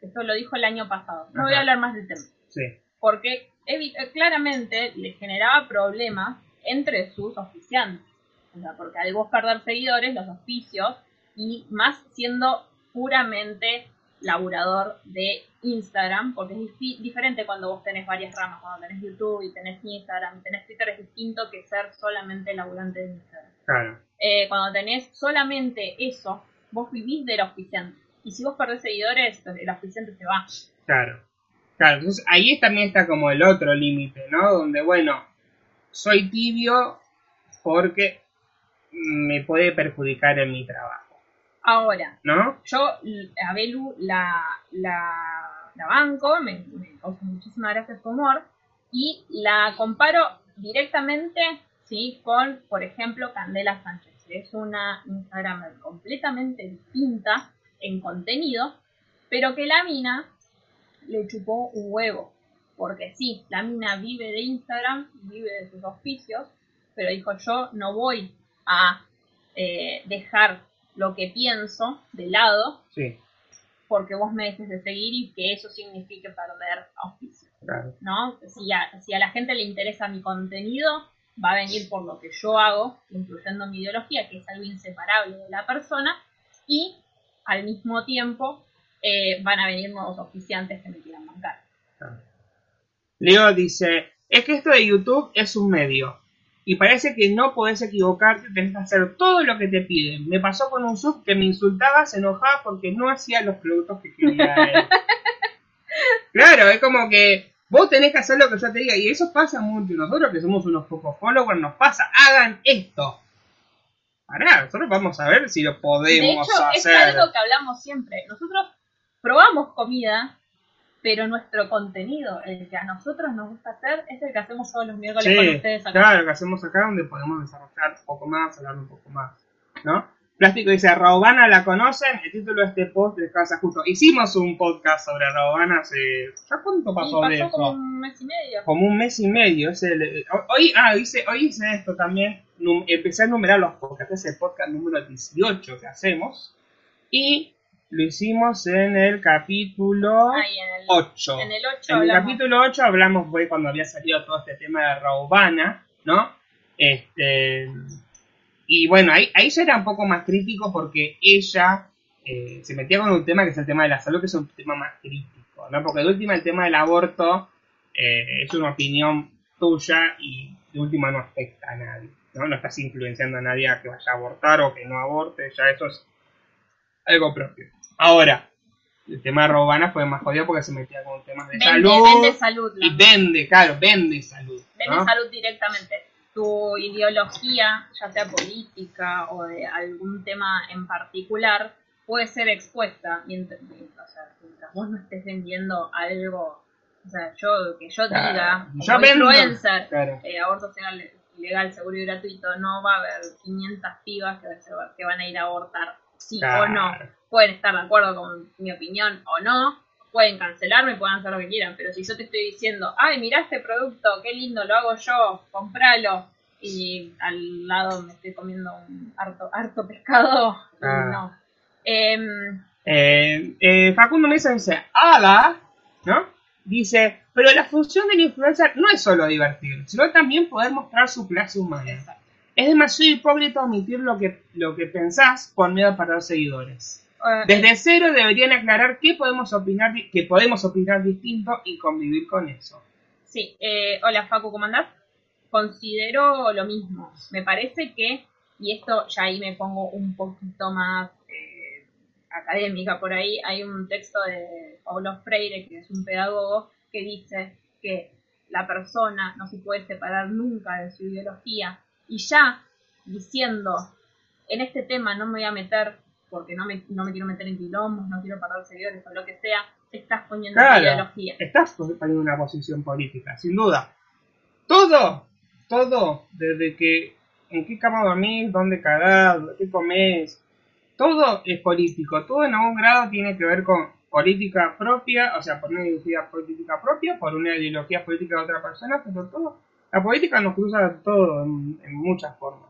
Esto lo dijo el año pasado. No voy a hablar más del tema Sí, porque eh, claramente le generaba problemas entre sus oficiantes. O sea, porque al vos perder seguidores, los oficios, y más siendo puramente laburador de Instagram, porque es diferente cuando vos tenés varias ramas, cuando tenés YouTube y tenés Instagram y tenés Twitter es distinto que ser solamente laburante de Instagram. claro. Eh, cuando tenés solamente eso, vos vivís del auspiciante. Y si vos perdés seguidores, el auspiciante se va. Claro. Claro, entonces ahí también está como el otro límite, ¿no? Donde, bueno, soy tibio porque me puede perjudicar en mi trabajo, Ahora, ¿no? yo a Belu la, la, la banco, me, me causa muchísima gracia su humor, y la comparo directamente ¿sí? con, por ejemplo, Candela Sánchez. que Es una Instagramer completamente distinta en contenido, pero que la mina le chupó un huevo. Porque sí, la mina vive de Instagram, vive de sus auspicios, pero dijo yo no voy a eh, dejar lo que pienso de lado Sí, porque vos me dejes de seguir y que eso signifique perder auspicio, claro. ¿no? Si a, si a la gente le interesa mi contenido, va a venir por lo que yo hago, incluyendo mi ideología, que es algo inseparable de la persona, y al mismo tiempo eh, van a venir nuevos auspiciantes que me quieran bancar. claro. Leo dice, es que esto de YouTube es un medio. Y parece que no podés equivocarte, tenés que hacer todo lo que te piden. Me pasó con un sub que me insultaba, se enojaba porque no hacía los productos que quería él. claro, es como que vos tenés que hacer lo que yo te diga. Y eso pasa mucho. Nosotros que somos unos pocos followers nos pasa. Hagan esto. Pará, nosotros vamos a ver si lo De podemos hecho, es hacer. algo que hablamos siempre. Nosotros probamos comida, pero nuestro contenido, el que a nosotros nos gusta hacer, es el que hacemos todos los miércoles con ustedes acá. claro, lo que hacemos acá donde podemos desarrollar un poco más, hablar un poco más, ¿no? Plástico dice, Raubana la conocen, el título de este post descansa justo. Hicimos un podcast sobre Raubana hace... ¿Ya cuánto Y pasó, de pasó eso? como un mes y medio. Como un mes y medio. Es el, hoy, ah, hice, hoy hice esto también, empecé a numerar los podcasts, es el podcast número 18 que hacemos, y lo hicimos en el capítulo Ahí en el, 8. en el 8 En el capítulo 8 hablamos, fue cuando había salido todo este tema de Raubana, ¿no? Este, y bueno, ahí, ahí ya era un poco más crítico porque ella eh, se metía con un tema que es el tema de la salud, que es un tema más crítico, ¿no? Porque de última el tema del aborto eh, es una opinión tuya y de última no afecta a nadie, ¿no? No estás influenciando a nadie a que vaya a abortar o que no aborte, ya eso es algo propio. Ahora, el tema de Robana fue más jodido porque se metía con temas de Vende, salud. vende salud. Y vende, claro, vende salud. Vende ¿no? salud directamente. Tu ideología, ya sea política o de algún tema en particular, puede ser expuesta mientras, mientras, o sea, mientras vos no estés vendiendo algo. O sea, yo que yo diga, como Yo influencer, Claro. eh, aborto legal, seguro y gratuito, no va a haber 500 pibas que van a ir a abortar, sí o no. Pueden estar de acuerdo con mi opinión o no, pueden cancelarme, pueden hacer lo que quieran, pero si yo te estoy diciendo, ay, mira este producto, qué lindo, lo hago yo, compralo, y al lado me estoy comiendo un harto, harto pescado, Ah. no. Em, Eh, eh, Facundo Mesa dice, ¡Hala! ¿No? Dice, pero la función del influencer no es solo divertir, sino también poder mostrar su clase humana. exacto. Es demasiado hipócrita omitir lo que, lo que pensás por miedo a perder seguidores. Eh, Desde cero deberían aclarar que podemos opinar, que podemos opinar distinto y convivir con eso. Sí, eh, hola Facu, ¿cómo andás? Considero lo mismo. Me parece que, y esto ya ahí me pongo un poquito más eh, académica por ahí, hay un texto de Paulo Freire, que es un pedagogo, que dice que la persona no se puede separar nunca de su ideología. Y ya diciendo, en este tema no me voy a meter porque no me, no me quiero meter en quilombos, no quiero perder seguidores o lo que sea, estás poniendo Claro, ideología. estás poniendo una posición política, sin duda. Todo, todo, desde que en qué cama dormís, dónde cagás, qué comés, todo es político, todo en algún grado tiene que ver con política propia, o sea, por una ideología política propia, por una ideología política de otra persona, pero todo, la política nos cruza todo en, en muchas formas.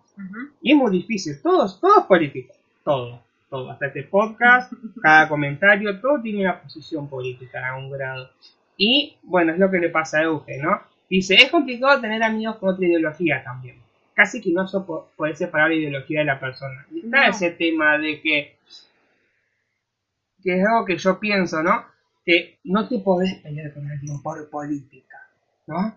Y es muy difícil, todo, todo es político, todo, todo, hasta este podcast, cada comentario, todo tiene una posición política en algún grado. Y bueno, es lo que le pasa a Euge, ¿no? Dice, es complicado tener amigos con otra ideología también. Casi que no po- poder separar la ideología de la persona. Y está No. ese tema de que, que es algo que yo pienso, ¿no? Que no te podés pelear con alguien por política, ¿no?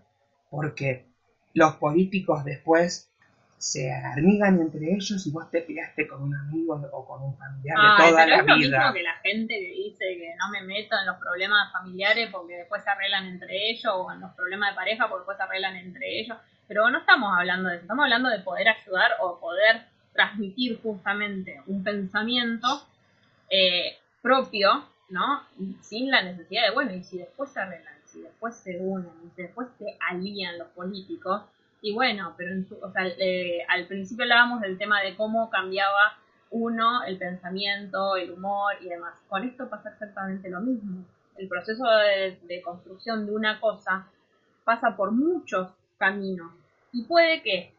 Porque los políticos después se amigan entre ellos y vos te peleaste con un amigo o con un familiar de toda pero la es lo vida. mismo que la gente que dice que no me meto en los problemas familiares porque después se arreglan entre ellos o en los problemas de pareja porque después se arreglan entre ellos. Pero no estamos hablando de eso, estamos hablando de poder ayudar o poder transmitir justamente un pensamiento eh, propio, ¿no? Sin la necesidad de, bueno, y si después se arreglan, si después se unen, si después se alían los políticos, y bueno, pero o sea, eh, al principio hablábamos del tema de cómo cambiaba uno el pensamiento, el humor y demás. Con esto pasa exactamente lo mismo. El proceso de, de construcción de una cosa pasa por muchos caminos y puede que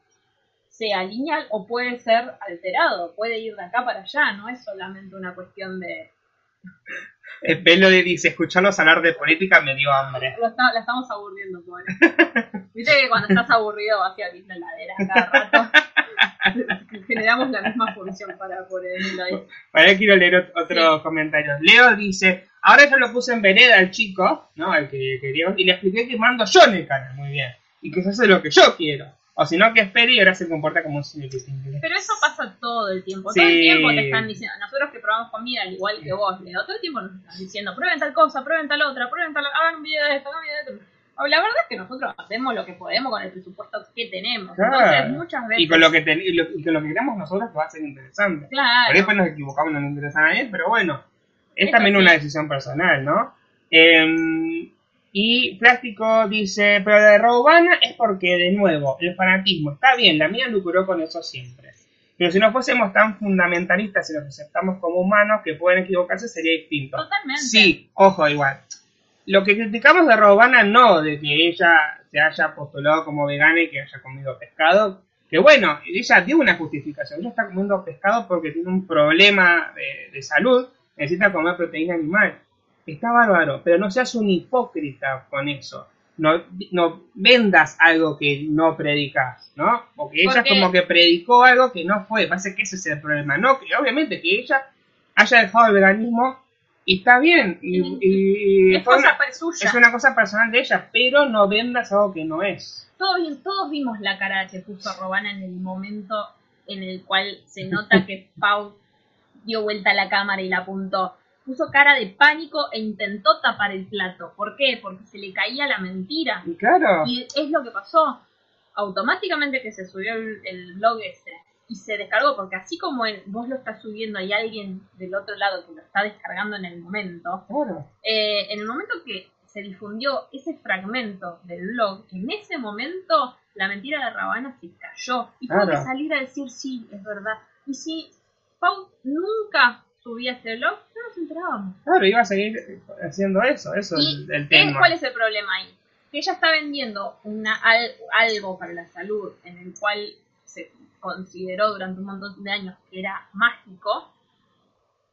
sea lineal o puede ser alterado, puede ir de acá para allá, no es solamente una cuestión de... El pelo de dice, escucharlos hablar de política me dio hambre. Lo está- la estamos aburriendo, pobre. Viste que cuando estás aburrido vas a abrir la heladera cada rato. Generamos la misma función para ponerlo ahí. Ahora quiero leer ot- otros comentarios. Leo dice, ahora yo lo puse en vereda al chico, ¿no? Al que quería, y le expliqué que mando yo en el canal, muy bien. Y que se hace lo que yo quiero. O si no, que espere y ahora se comporta como un simple. Pero eso pasa todo el tiempo. Sí. Todo el tiempo te están diciendo, nosotros que probamos comida, al igual que vos, Leo, todo el tiempo nos están diciendo, prueben tal cosa, prueben tal otra, prueben tal hagan un video de esto, hagan un video de esto. La verdad es que nosotros hacemos lo que podemos con el presupuesto que tenemos. Claro. Entonces, muchas veces. Y con lo que, te- y lo, y con lo que queremos nosotros que va a ser interesante. Claro. Por después nos equivocamos, no nos interesa a nadie, pero bueno, es Eso también una decisión personal, ¿no? Em, y Plástico dice, pero la de Robana es porque, de nuevo, el fanatismo está bien, la mía lucró con eso siempre. Pero si no fuésemos tan fundamentalistas y nos aceptamos como humanos que pueden equivocarse, sería distinto. Totalmente. Sí, ojo, igual. Lo que criticamos de Robana no de que ella se haya postulado como vegana y que haya comido pescado. Que bueno, ella dio una justificación. Ella está comiendo pescado porque tiene un problema de, de salud, necesita comer proteína animal. Está bárbaro, pero no seas un hipócrita con eso. No, no vendas algo que no predicas, ¿no? Porque ella como que predicó algo que no fue. Parece que ese es el problema. No, que obviamente que ella haya dejado el veganismo y está bien. Y, y es, cosa una- suya. es una cosa personal de ella, pero no vendas algo que no es. Todos, todos vimos la cara que puso Robana en el momento en el cual se nota que Pau dio vuelta a la cámara y la apuntó. Puso cara de pánico e intentó tapar el plato. ¿Por qué? Porque se le caía la mentira. Y claro, Y es lo que pasó. Automáticamente que se subió el, el blog ese y se descargó, porque así como el- vos lo estás subiendo y alguien del otro lado que lo está descargando en el momento, claro. eh, en el momento que se difundió ese fragmento del blog, en ese momento la mentira de Rabana se cayó y tuvo que salir a decir sí, es verdad. Y si Pau nunca subía este blog, no nos enterábamos. Claro, iba a seguir haciendo eso, eso es Y el, el ¿qué- tema. ¿cuál es el problema ahí? Que ella está vendiendo una, al- algo para la salud en el cual se consideró durante un montón de años que era mágico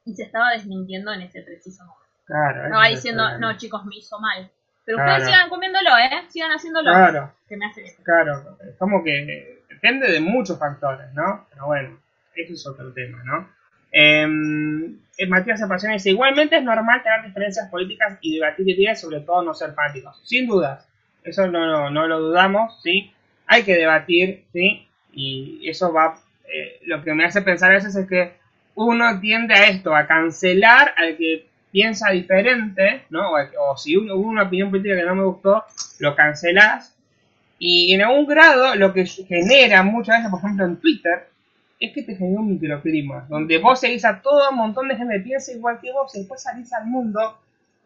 y se estaba desmintiendo en ese preciso momento. Claro, Estaba es el diciendo, no chicos, me hizo mal. Pero Claro. ustedes sigan comiéndolo, ¿eh? Sigan haciéndolo. Claro. Que me hace bien. Claro, es como que depende de muchos factores, ¿no? Pero bueno, eso es otro tema, ¿no? Eh, eh, Matías Apasiona dice, igualmente es normal tener diferencias políticas y debatir ideas, sobre todo no ser fanáticos. Sin dudas, eso no, lo dudamos, ¿sí? Hay que debatir, ¿sí? Y eso va, eh, lo que me hace pensar a veces es que uno tiende a esto, a cancelar al que piensa diferente, ¿no? O, o si uno- hubo una opinión política que no me gustó, lo cancelás y en algún grado lo que genera muchas veces, por ejemplo en Twitter, es que te genera un microclima, donde vos seguís a todo un montón de gente piensa igual que vos y después salís al mundo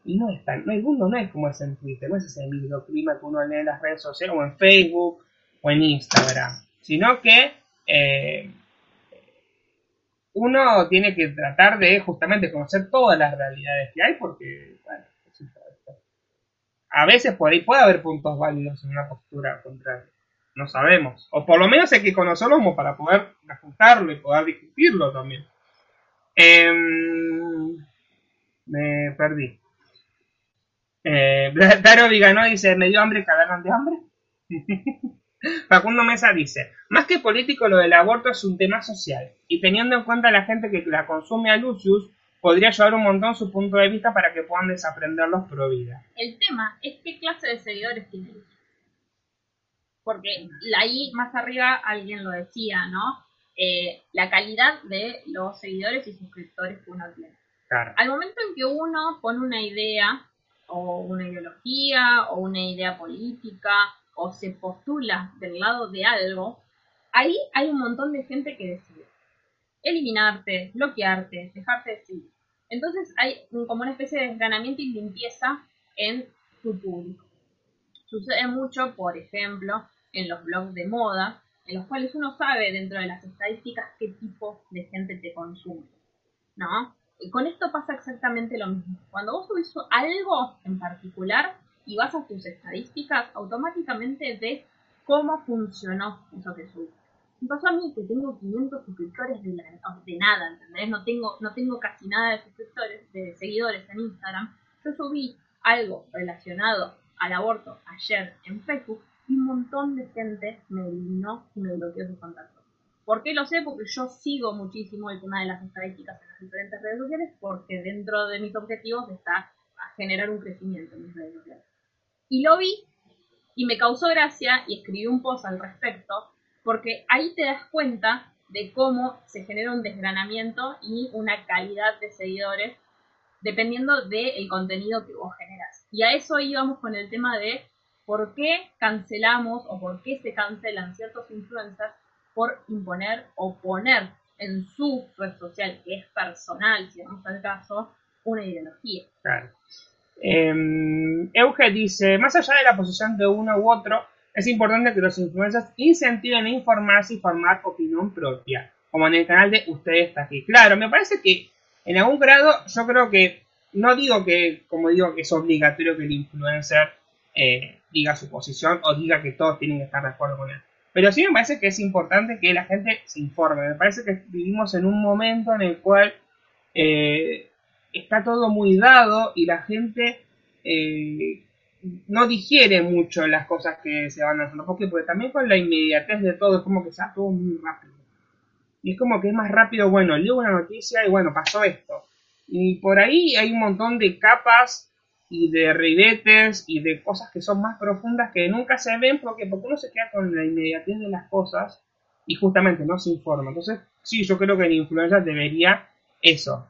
y no es tan, el mundo no es como es en Twitter, no es ese microclima que uno lee en las redes sociales o en Facebook o en Instagram, sino que eh, uno tiene que tratar de justamente conocer todas las realidades que hay porque, bueno, a veces por ahí puede haber puntos válidos en una postura contraria. No sabemos. O por lo menos hay que conocerlo como para poder ajustarlo y poder discutirlo también. Em, me perdí. Eh, Taro Vigano dice, ¿me dio hambre hablaron de hambre? Facundo Mesa dice, más que político lo del aborto es un tema social y teniendo en cuenta la gente que la consume a Lucius, podría ayudar un montón su punto de vista para que puedan desaprender los pro vida. El tema es qué clase de seguidores tiene. Porque ahí más arriba alguien lo decía, ¿no? Eh, la calidad de los seguidores y suscriptores que uno tiene. Claro. Al momento en que uno pone una idea o una ideología o una idea política o se postula del lado de algo, ahí hay un montón de gente que decide eliminarte, bloquearte, dejarte de seguir. Entonces hay como una especie de desgranamiento y limpieza en tu público. Sucede mucho, por ejemplo, en los blogs de moda, en los cuales uno sabe dentro de las estadísticas qué tipo de gente te consume. ¿No? Y con esto pasa exactamente lo mismo. Cuando vos subís algo en particular y vas a tus estadísticas, automáticamente ves cómo funcionó eso que subiste. Me pasó a mí que tengo 500 suscriptores de, la- de nada, ¿entendés? No tengo, no tengo casi nada de suscriptores, de seguidores en Instagram. Yo subí algo relacionado al aborto ayer en Facebook y un montón de gente me eliminó y me bloqueó sus contactos. ¿Por qué lo sé? Porque yo sigo muchísimo el tema de las estadísticas en las diferentes redes sociales porque dentro de mis objetivos está a generar un crecimiento en mis redes sociales. Y lo vi y me causó gracia y escribí un post al respecto porque ahí te das cuenta de cómo se genera un desgranamiento y una calidad de seguidores dependiendo del contenido que vos generas. Y a eso íbamos con el tema de por qué cancelamos o por qué se cancelan ciertos influencers por imponer o poner en su red social, que es personal, si vamos al caso, una ideología. Claro. Eh, dice, más allá de la posición de uno u otro, es importante que los influencers incentiven a informarse y formar opinión propia, como en el canal de Ustedes está aquí. Claro, me parece que en algún grado yo creo que, no digo que, como digo, que es obligatorio que el influencer eh, diga su posición o diga que todos tienen que estar de acuerdo con él. Pero sí me parece que es importante que la gente se informe. Me parece que vivimos en un momento en el cual eh, está todo muy dado y la gente eh, no digiere mucho las cosas que se van haciendo. ¿Por qué? Porque también con la inmediatez de todo es como que se todo muy rápido. Y es como que es más rápido, bueno, leo una noticia y bueno, pasó esto. Y por ahí hay un montón de capas y de ribetes y de cosas que son más profundas que nunca se ven porque, porque uno se queda con la inmediatez de las cosas y justamente no se informa. Entonces, sí, yo creo que el influencer debería eso,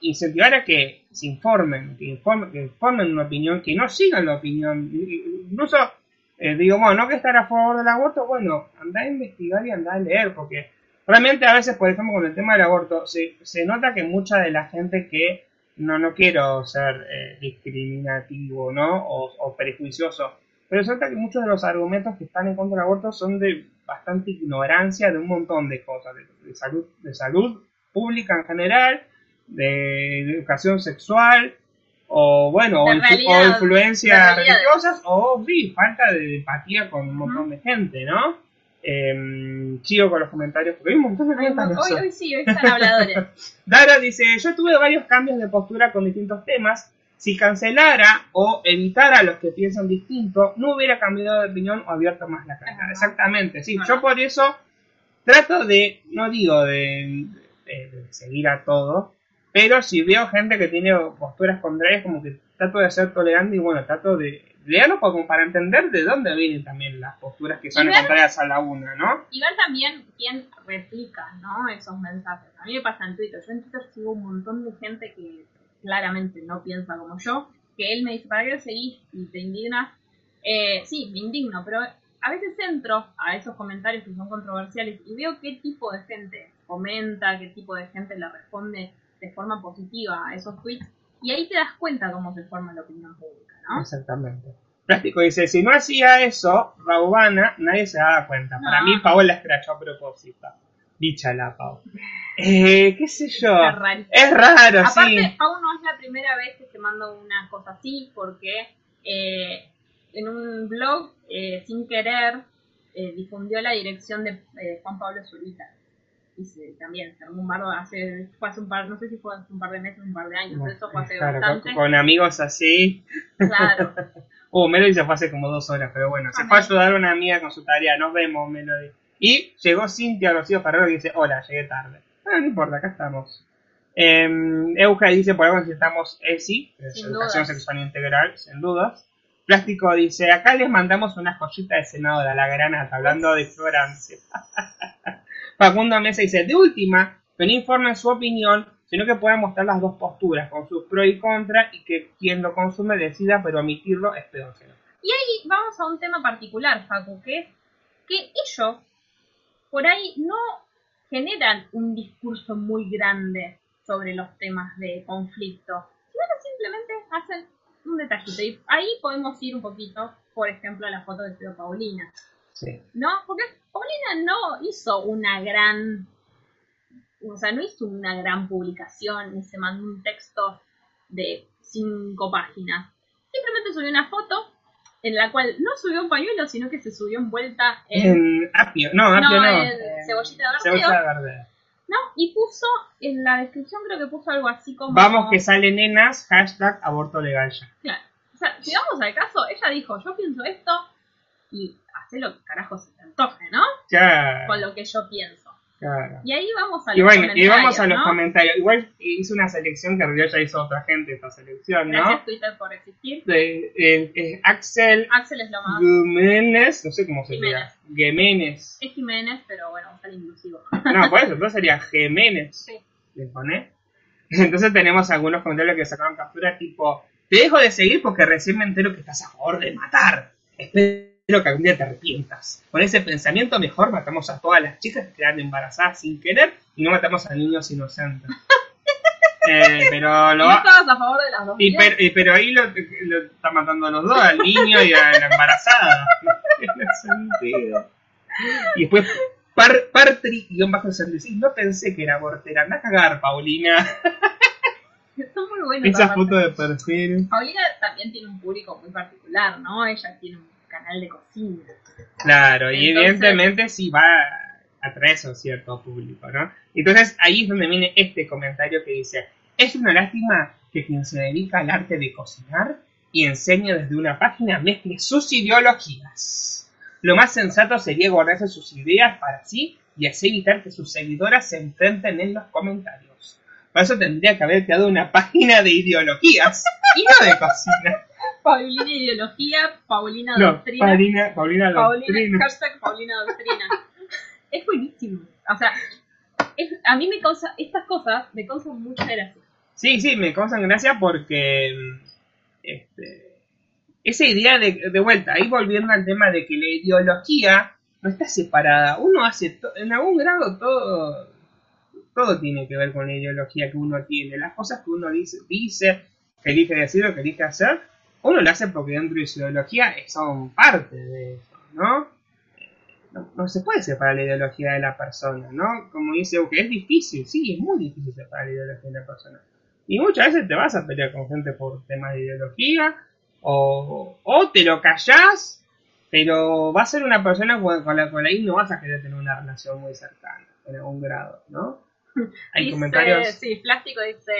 incentivar a que se informen, que informen, que formen una opinión, que no sigan la opinión. Incluso, eh, digo, bueno, no que estar a favor del aborto, bueno, anda a investigar y anda a leer, porque realmente a veces, por ejemplo, con el tema del aborto, se, se nota que mucha de la gente que, no, no quiero ser eh, discriminativo, ¿no? O, o prejuicioso, pero nota que muchos de los argumentos que están en contra del aborto son de bastante ignorancia de un montón de cosas, de, de salud, de salud pública en general, de, de educación sexual, o bueno, o, realidad, influencias religiosas, o sí, falta de empatía con un montón de gente, ¿no? Eh, sigo con los comentarios, porque hay un montón de Hoy, hoy, hoy sí, hoy están habladores. Dara dice, yo tuve varios cambios de postura con distintos temas. Si cancelara o evitara a los que piensan distinto, no hubiera cambiado de opinión o abierto más la cara. Ajá. Exactamente, sí. Ajá. Yo por eso trato de, no digo de, de- de seguir a todo, pero si veo gente que tiene posturas contrarias, como que trato de ser tolerante y bueno, trato de leerlo como para entender de dónde vienen también las posturas que son ver- contrarias a la una, ¿no? Y ver también quién replica, ¿no? Esos mensajes. A mí me pasa en Twitter. Yo en Twitter sigo un montón de gente que claramente no piensa como yo. Que él me dice, ¿para qué lo seguís y te indignas? Eh, sí, me indigno, pero a veces entro a esos comentarios que son controversiales y veo qué tipo de gente comenta, qué tipo de gente le responde de forma positiva a esos tweets. Y ahí te das cuenta cómo se forma la opinión pública, ¿no? Exactamente. Plástico dice, si no hacía eso, Raubana, nadie se daba cuenta. Para mí, Pau la escrachó a propósito. Dicha la Pau. Eh, qué sé yo. Es raro, Aparte, sí. aún no es la primera vez que se manda una cosa así, porque eh, en un blog, eh, sin querer, eh, difundió la dirección de eh, Juan Pablo Zurita. Y se, también se armó un bardo hace, fue hace un par, no sé si fue hace un par de meses, un par de años, eso fue hace Claro, bastante. con, con amigos así. Claro. Uh, Melody se fue hace como dos horas, pero bueno, se Ah, fue a ayudar a una amiga con su tarea. Nos vemos, Melody. Y llegó Cintia Rocío Ferrero y dice, hola, llegué tarde. Ah, no importa, acá estamos. Eh, Euge dice, por algo necesitamos ESI, es Educación dudas. Sexual Integral, sin dudas. Plástico dice, acá les mandamos una joyita de senadora, la granata, hablando de ignorancia. Facundo Mesa dice, de última, que no informen su opinión, sino que puedan mostrar las dos posturas, con sus pros y contras, y que quien lo consume decida, pero omitirlo es pedófilo. Y ahí vamos a un tema particular, Facu, que es que ellos por ahí no generan un discurso muy grande sobre los temas de conflicto, sino que simplemente hacen un detallito. Y ahí podemos ir un poquito, por ejemplo, a la foto de Pedro Paulina, Sí. ¿no? Porque Paulina no hizo una gran, o sea, no hizo una gran publicación ni se mandó un texto de cinco páginas. Simplemente subió una foto en la cual no subió un pañuelo, sino que se subió envuelta en, En apio, no, apio no. no, en cebollita de verdeo, verde. ¿no? Y puso en la descripción, creo que puso algo así como... Vamos que sale nenas, hashtag aborto legal ya. Claro. O sea, si vamos al caso, ella dijo, yo pienso esto y hace lo que carajo se te antoje, ¿no? Claro, Con lo que yo pienso. claro. Y ahí vamos a los Y bueno, y comentarios, vamos a los comentarios. Igual hice una selección que en realidad ya hizo otra gente esta selección, ¿no? Gracias Twitter por existir. De, eh, eh, Axel Axel es lo más... Jiménez, no sé cómo se diga. Jiménez. Es Jiménez, pero bueno, sale inclusivo. No, por eso, entonces sería Jiménez. Sí. ¿Le pone? Entonces tenemos algunos comentarios que sacaron captura tipo, te dejo de seguir porque recién me entero que estás a favor de matar. Espero que algún día te arrepientas. Con ese pensamiento mejor matamos a todas las chicas que quedan embarazadas sin querer y no matamos a niños inocentes. Eh, pero ¿Y lo no va- estabas a favor de las dos y pero, y pero ahí lo, lo está matando a los dos, al niño y a la embarazada. No tiene sentido. Y después, par, Partri-66, no pensé que era abortera. Anda a cagar, Paulina. Son muy buenos. Esa foto de perfil. Paulina también tiene un público muy particular, ¿no? Ella tiene un canal de cocina. Claro, y evidentemente sí va a atraer a un cierto público, ¿no? Entonces ahí es donde viene este comentario que dice, es una lástima que quien se dedica al arte de cocinar y enseña desde una página mezcle sus ideologías. Lo más sensato sería guardarse sus ideas para sí y así evitar que sus seguidoras se enfrenten en los comentarios. Para eso tendría que haber creado una página de ideologías y no de cocina. Paulina Ideología, Paulina No, Doctrina. Paulina, Paulina Paulina, Doctrina. hashtag Paulina Doctrina. es buenísimo. O sea, es- a mí me causa, estas cosas me causan mucha gracia. Sí, sí, me causan gracia porque este, esa idea de, de vuelta, ahí volviendo al tema de que la ideología no está separada. Uno hace, to- en algún grado todo, todo tiene que ver con la ideología que uno tiene. Las cosas que uno dice, dice que elige decir o que elige hacer, uno lo hace porque dentro de su ideología son parte de eso, ¿no? No, no se puede separar la ideología de la persona, ¿no? Como dice que es difícil, sí, es muy difícil separar la ideología de la persona. Y muchas veces te vas a pelear con gente por temas de ideología, o, o te lo callás, pero va a ser una persona con con la cual ahí no vas a querer tener una relación muy cercana, en algún grado, ¿no? Hay Dice- comentarios. Sí, Plástico dice,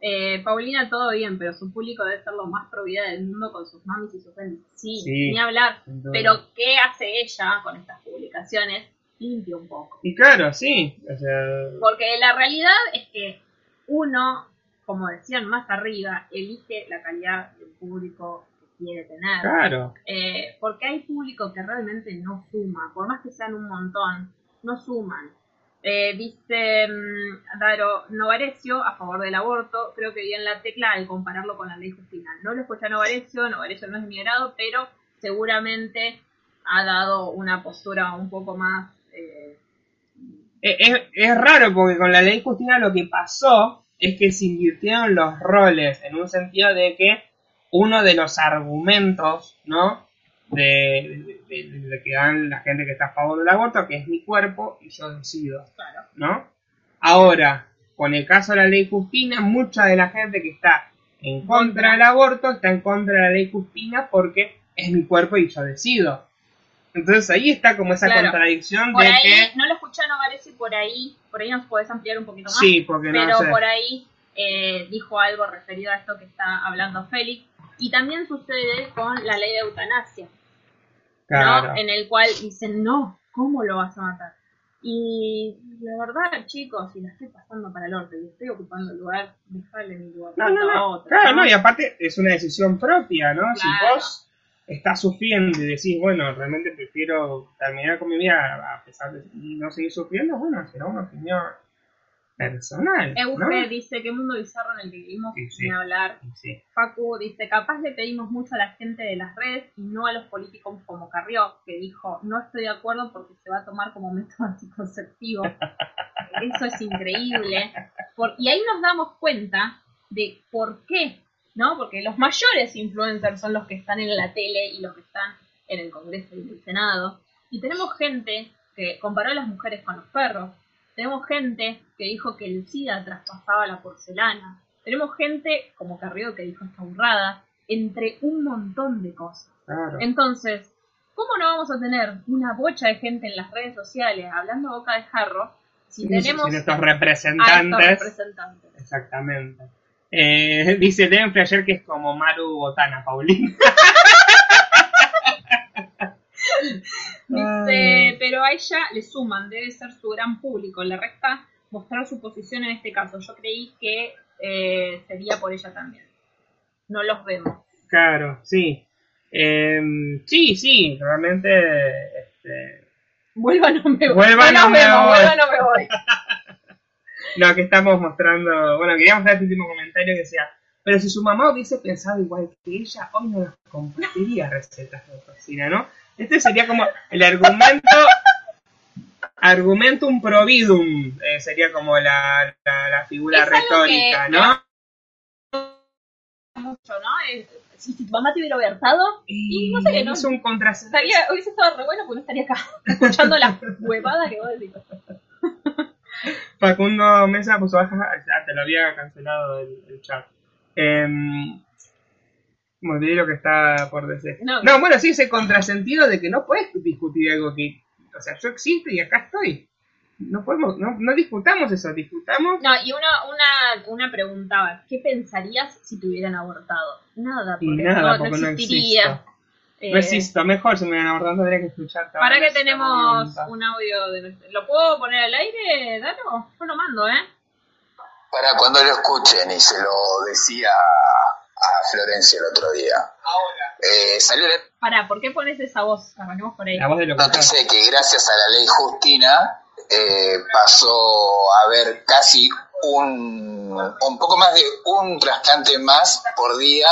eh, Paulina todo bien, pero su público debe ser lo más pro vida del mundo con sus mamis y sus penis. Sí, Sí. ni hablar. Pero ¿qué hace ella con estas publicaciones? Limpia un poco. Y claro, sí, o sea, Porque la realidad es que uno, como decían más arriba, elige la calidad del público que quiere tener. claro, Eh, porque hay público que realmente no suma, por más que sean un montón, no suman. Eh, dice mm, Daro Novarecio a favor del aborto, creo que bien la tecla al compararlo con la ley Justina. No lo escuché a Novarecio, Novarecio no es mi grado, pero seguramente ha dado una postura un poco más... Eh, es, es raro porque con la ley Justina lo que pasó es que se invirtieron los roles en un sentido de que uno de los argumentos, ¿no? De, de- de- de que dan la gente que está a favor del aborto, que es mi cuerpo y yo decido, claro. ¿no? Ahora, con el caso de la ley Justina, mucha de la gente que está en contra del aborto está en contra de la ley Justina porque es mi cuerpo y yo decido. Entonces ahí está como esa Claro. contradicción Por de ahí, que... no lo escuché a Novarecio y por ahí, por ahí nos podés ampliar un poquito más. Sí, porque no pero sé. por ahí eh, dijo algo referido a esto que está hablando Félix. Y también sucede con la ley de eutanasia, Claro. ¿no? En el cual dicen, no, ¿cómo lo vas a matar? Y la verdad, chicos, si la estoy pasando para el orto y estoy ocupando el lugar, dejale mi lugar No, no, no. otro. Claro, ¿no? y aparte es una decisión propia, ¿no? Si vos estás sufriendo y decís, bueno, realmente prefiero terminar con mi vida a pesar de no seguir sufriendo, bueno, será una opinión personal. ¿no? Euge dice, qué mundo bizarro en el que vivimos, Sí, sí. ni hablar. Sí. Facu dice, capaz le pedimos mucho a la gente de las redes y no a los políticos como Carrió, que dijo, no estoy de acuerdo porque se va a tomar como método anticonceptivo. Eso es increíble. Por- y ahí nos damos cuenta de por qué, ¿no? Porque los mayores influencers son los que están en la tele y los que están en el Congreso y en el Senado. Y tenemos gente que comparó a las mujeres con los perros. Tenemos gente que dijo que el SIDA traspasaba la porcelana. Tenemos gente como Carrió que dijo esta burrada, entre un montón de cosas. Claro. Entonces, ¿cómo no vamos a tener una bocha de gente en las redes sociales hablando a boca de jarro si Sin- tenemos sin estos a estos representantes. Exactamente. Eh, dice Denfrey ayer que es como Maru Botana, Paulina. Dice, pero a ella le suman, debe ser su gran público, le resta mostrar su posición en este caso. Yo creí que eh, sería por ella también. No los vemos. Claro, sí. Eh, sí, sí, realmente. Este, Vuelva no me voy. Vuelva, no no me vemos, voy. vuelva no me voy. lo que estamos mostrando. Bueno, queríamos dar este último comentario que decía. Pero si su mamá hubiese pensado igual que ella, hoy no nos compartiría recetas de cocina, ¿no? Este sería como el argumento. Argumentum providum eh, sería como la, la, la figura Es retórica, que- ¿no? Mucho, ¿no? Si, si tu mamá te hubiera versado, y no sé qué, ¿no? Es un estaría, hubiese estado re bueno porque no estaría acá escuchando la huevada que vos decís. Facundo Mesa puso baja, ya te lo había cancelado el, el chat. Eh, olvidé lo que está por decir. No. No, bueno, sí, ese contrasentido de que no puedes discutir algo que. O sea, yo existo y acá estoy. No podemos, no, no discutamos eso, discutamos. No, y una, una, una preguntaba, ¿qué pensarías si te hubieran abortado? Nada, porque nada, no, no porque no existiría. existo. Eh, No existo, mejor si me hubieran abordado tendría que escuchar. Para que tenemos un audio de nuestro... ¿Lo puedo poner al aire, Daro? Yo lo mando, ¿eh? Para cuando lo escuchen, y se lo decía a Florencia el otro día. Eh, salió la... Para, ¿por qué pones esa voz? Arranquemos por ahí. La voz de lo que noticia que gracias a la ley Justina eh, pasó a haber casi un, un poco más de un trasplante más por día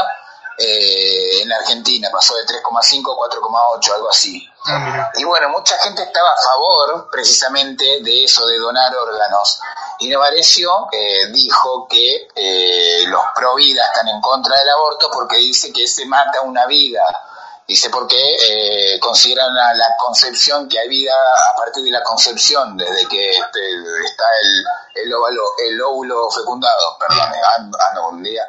eh, en la Argentina, pasó de 3,5 a 4,8, algo así. Ah, y bueno, mucha gente estaba a favor precisamente de eso, de donar órganos. Y Novarecio eh, dijo que eh, los pro vida están en contra del aborto porque dice que se mata una vida Dice porque eh, consideran a la concepción que hay vida a partir de la concepción, desde que este, está el, óvalo, el óvulo fecundado, perdón, ando un día.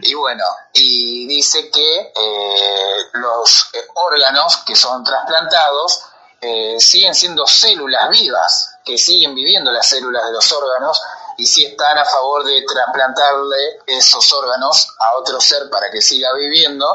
Y bueno, y dice que eh, los eh, órganos que son trasplantados eh, siguen siendo células vivas, que siguen viviendo las células de los órganos y si están a favor de trasplantarle esos órganos a otro ser para que siga viviendo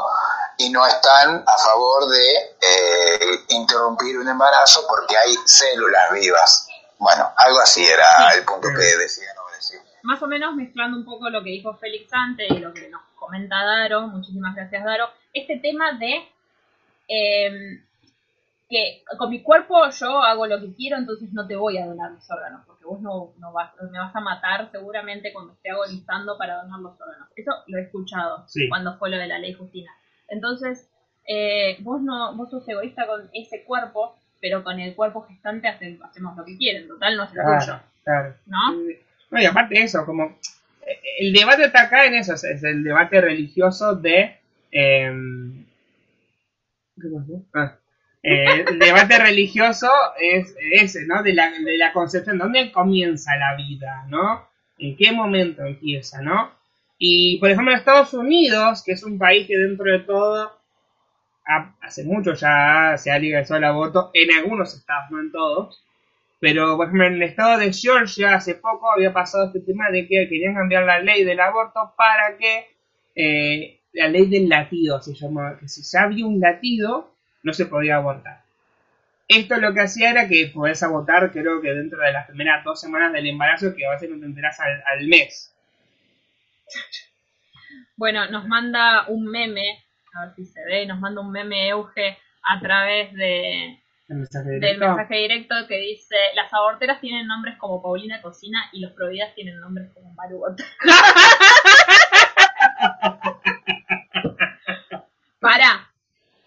y no están a favor de eh, interrumpir un embarazo porque hay células vivas. Bueno, algo así era el punto que decía no decir. Más o menos mezclando un poco lo que dijo Félix antes y lo que nos comenta Daro, muchísimas gracias Daro, este tema de em, que con mi cuerpo yo hago lo que quiero, entonces no te voy a donar mis órganos, porque vos no, no vas, me vas a matar seguramente cuando esté agonizando para donar los órganos. Eso lo he escuchado cuando fue lo de la ley Justina. Entonces, eh, vos no, vos sos egoísta con ese cuerpo, pero con el cuerpo gestante hacemos lo que quieren, total no es lo tuyo. Claro. ¿No? No, y aparte de eso, como eh, el debate está acá en eso, es el debate religioso de... Em, ¿Qué pasó? Ah. Eh, el debate religioso es ese, ¿no? De la, de la concepción, ¿dónde comienza la vida, ¿no? ¿En qué momento empieza, ¿no? Y, por ejemplo, Estados Unidos, que es un país que dentro de todo, hace mucho ya se ha legalizado el aborto, en algunos estados, no en todos, pero, por ejemplo, en el estado de Georgia hace poco había pasado este tema de que querían cambiar la ley del aborto para que eh, la ley del latido se llamaba, que si ya había un latido, no se podía abortar. Esto lo que hacía era que podés abortar, creo que dentro de las primeras dos semanas del embarazo, que a veces no te enterás al mes. Bueno, nos manda un meme, a ver si se ve, nos manda un meme Euge a través de, del mensaje directo que dice, las aborteras tienen nombres como Paulina Cocina y los providas tienen nombres como Marugot. Para,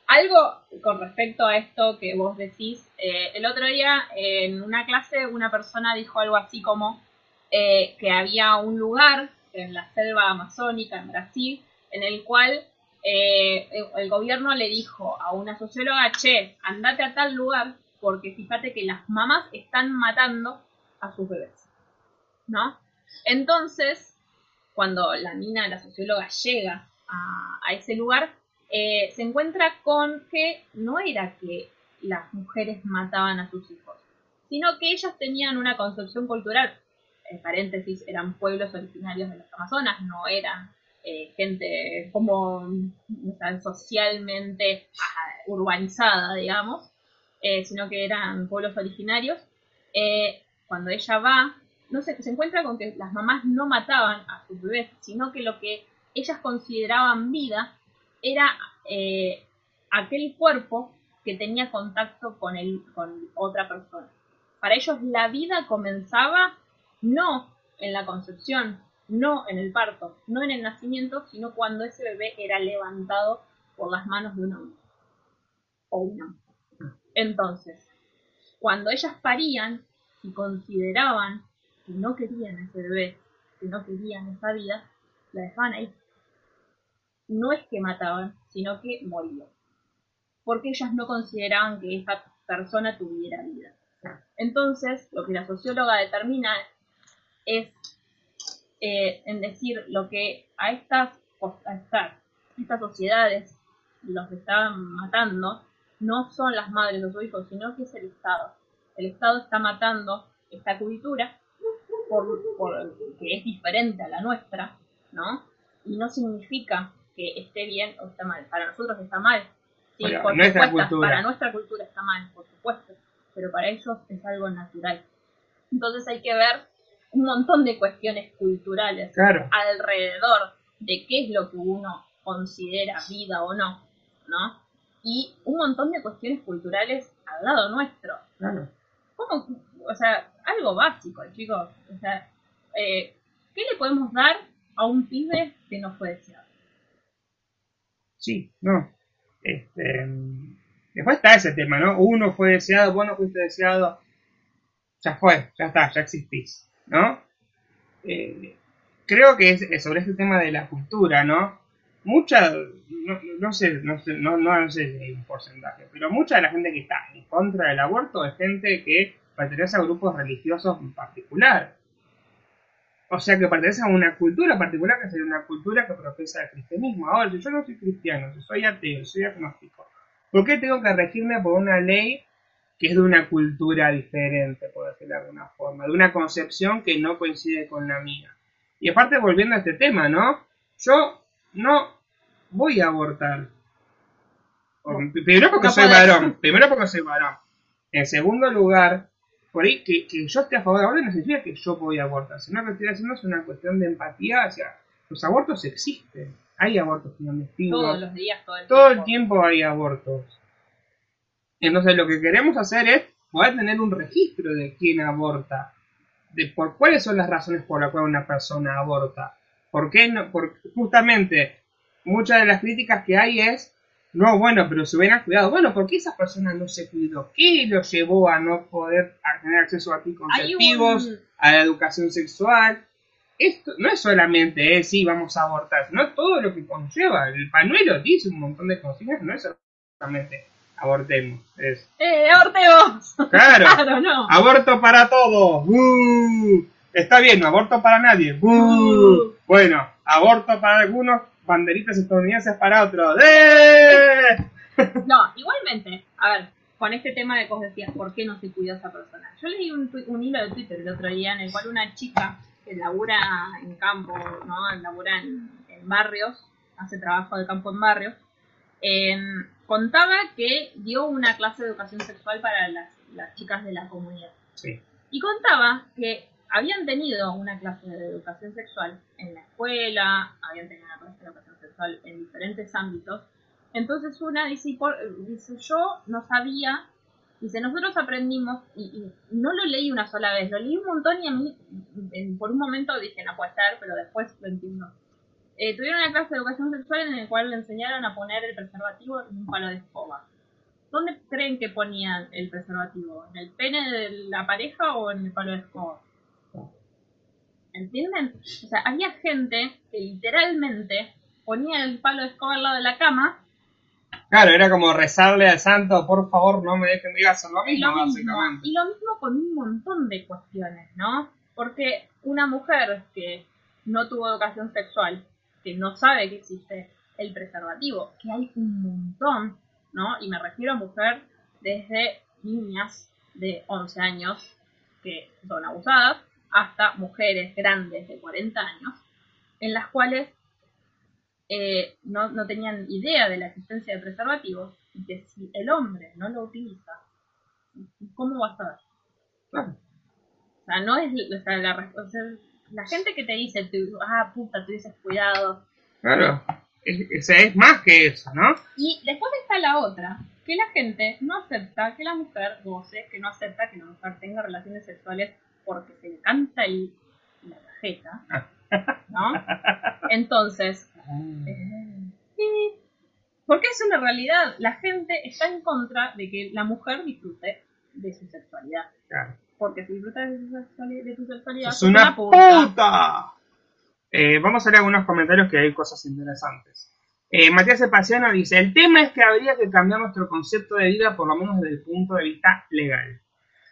algo con respecto a esto que vos decís, eh, el otro día en una clase una persona dijo algo así como eh, que había un lugar en la selva amazónica en Brasil, en el cual eh, el gobierno le dijo a una socióloga, che, andate a tal lugar porque fíjate que las mamás están matando a sus bebés, ¿no? Entonces, cuando la mina, la socióloga, llega a, ese lugar, eh, se encuentra con que no era que las mujeres mataban a sus hijos, sino que ellas tenían una concepción cultural en paréntesis, eran pueblos originarios de las Amazonas, no eran eh, gente como socialmente urbanizada, digamos, eh, sino que eran pueblos originarios. Eh, cuando ella va, no sé, se encuentra con que las mamás no mataban a sus bebés, sino que lo que ellas consideraban vida era aquel cuerpo que tenía contacto con, el, con otra persona. Para ellos la vida comenzaba no en la concepción, no en el parto, no en el nacimiento, sino cuando ese bebé era levantado por las manos de un hombre o una Entonces, cuando ellas parían y consideraban que no querían ese bebé, que no querían esa vida, la dejaban ahí. No es que mataban, sino que morían. Porque ellas no consideraban que esa persona tuviera vida. Entonces, lo que la socióloga determina es eh, en decir lo que a estas, a estas, estas sociedades los están matando no son las madres de sus hijos, sino que es el Estado. El Estado está matando esta cultura por, que es diferente a la nuestra, ¿no? Y no significa que esté bien o está mal. Para nosotros está mal. Sí, por supuesto, para nuestra cultura está mal, por supuesto, pero para ellos es algo natural. Entonces hay que ver un montón de cuestiones culturales Claro. alrededor de qué es lo que uno considera vida o no, ¿no? Y un montón de cuestiones culturales al lado nuestro. Claro. ¿Cómo? O sea, algo básico, chicos. O sea, eh, ¿qué le podemos dar a un pibe que no fue deseado? Sí, no. Este, después está ese tema, ¿no? Uno fue deseado, vos no fuiste deseado. Ya fue, ya está, ya existís, ¿no? Eh, creo que es, sobre este tema de la cultura, ¿no? Mucha, no, no sé, no sé, no, no sé si hay un porcentaje, pero mucha de la gente que está en contra del aborto es gente que pertenece a grupos religiosos en particular. O sea que pertenece a una cultura particular que sería una cultura que profesa el cristianismo. Ahora, si yo no soy cristiano, si soy ateo, soy agnóstico, ¿por qué tengo que regirme por una ley que es de una cultura diferente, por decirlo de alguna forma, de una concepción que no coincide con la mía? Y aparte, volviendo a este tema, ¿no? Yo no voy a abortar. O- Primero porque No soy varón. Primero porque soy varón. En segundo lugar, por ahí que, que yo esté a favor de abortar no significa que yo voy a abortar. Sino que estoy haciendo es una cuestión de empatía hacia los abortos existen. Hay abortos clandestinos. Todos los días, todo el Todo el tiempo. tiempo hay abortos. Entonces lo que queremos hacer es poder tener un registro de quién aborta, de por cuáles son las razones por las cuales una persona aborta. ¿Por qué no? Justamente, muchas de las críticas que hay es, no, bueno, pero se hubieran cuidado. Bueno, ¿por qué esa persona no se cuidó? ¿Qué lo llevó a no poder a tener acceso a anticonceptivos, un- a la educación sexual? Esto no es solamente, eh, sí, vamos a abortar, sino todo lo que conlleva. El pañuelo dice un montón de consignas, no es solamente abortemos. Es, ¡Eh, abortemos! claro, Claro, no. aborto para todos. ¡Uh! Está bien, no aborto para nadie. ¡Uh! ¡Uh! Bueno, aborto para algunos, banderitas estadounidenses para otros. ¡Eh! No, igualmente, a ver, con este tema de que vos decías, ¿por qué no se cuidó esa persona? Yo leí un, hilo de Twitter el otro día en el cual una chica que labura en campo, ¿no? Labura en, en barrios, hace trabajo de campo en barrios, em, contaba que dio una clase de educación sexual para las, las chicas de la comunidad. Sí. Y contaba que habían tenido una clase de educación sexual en la escuela, habían tenido una clase de educación sexual en diferentes ámbitos. Entonces una dice, "Y por- dice yo no sabía, dice, nosotros aprendimos, y, y no lo leí una sola vez, lo leí un montón y a mí en- por un momento dije, no puede ser, pero después lo entiendo. Eh, tuvieron una clase de educación sexual en la cual le enseñaron a poner el preservativo en un palo de escoba. ¿Dónde creen que ponían el preservativo? ¿En el pene de la pareja o en el palo de escoba? ¿Entienden? O sea, había gente que literalmente ponía el palo de escoba al lado de la cama Claro, era como rezarle al santo, por favor, no me dejen ir a hacer lo y mismo, lo mismo, básicamente. y lo mismo con un montón de cuestiones, ¿no? Porque una mujer que no tuvo educación sexual, que no sabe que existe el preservativo, que hay un montón, ¿no? Y me refiero a mujer desde niñas de 11 años que son abusadas hasta mujeres grandes de 40 años, en las cuales eh, no, no tenían idea de la existencia de preservativos y que si el hombre no lo utiliza, ¿cómo va a saber? Claro. O sea, no es o sea, la, o sea, la gente que te dice, tú, ah, puta, tú dices cuidado. Claro. Es, es- es más que eso, ¿no? Y después está la otra, que la gente no acepta que la mujer goce, que no acepta que la mujer tenga relaciones sexuales porque se le canta el, la cajeta, ¿no? Entonces, eh, porque es una realidad, la gente está en contra de que la mujer disfrute de su sexualidad. Claro. Porque si disfrutas de tu sexualidad, de tu sexualidad ¡Es una puta. puta! Eh, vamos a leer algunos comentarios que hay cosas interesantes. Eh, Matías Sepaciano dice, el tema es que habría que cambiar nuestro concepto de vida por lo menos desde el punto de vista legal.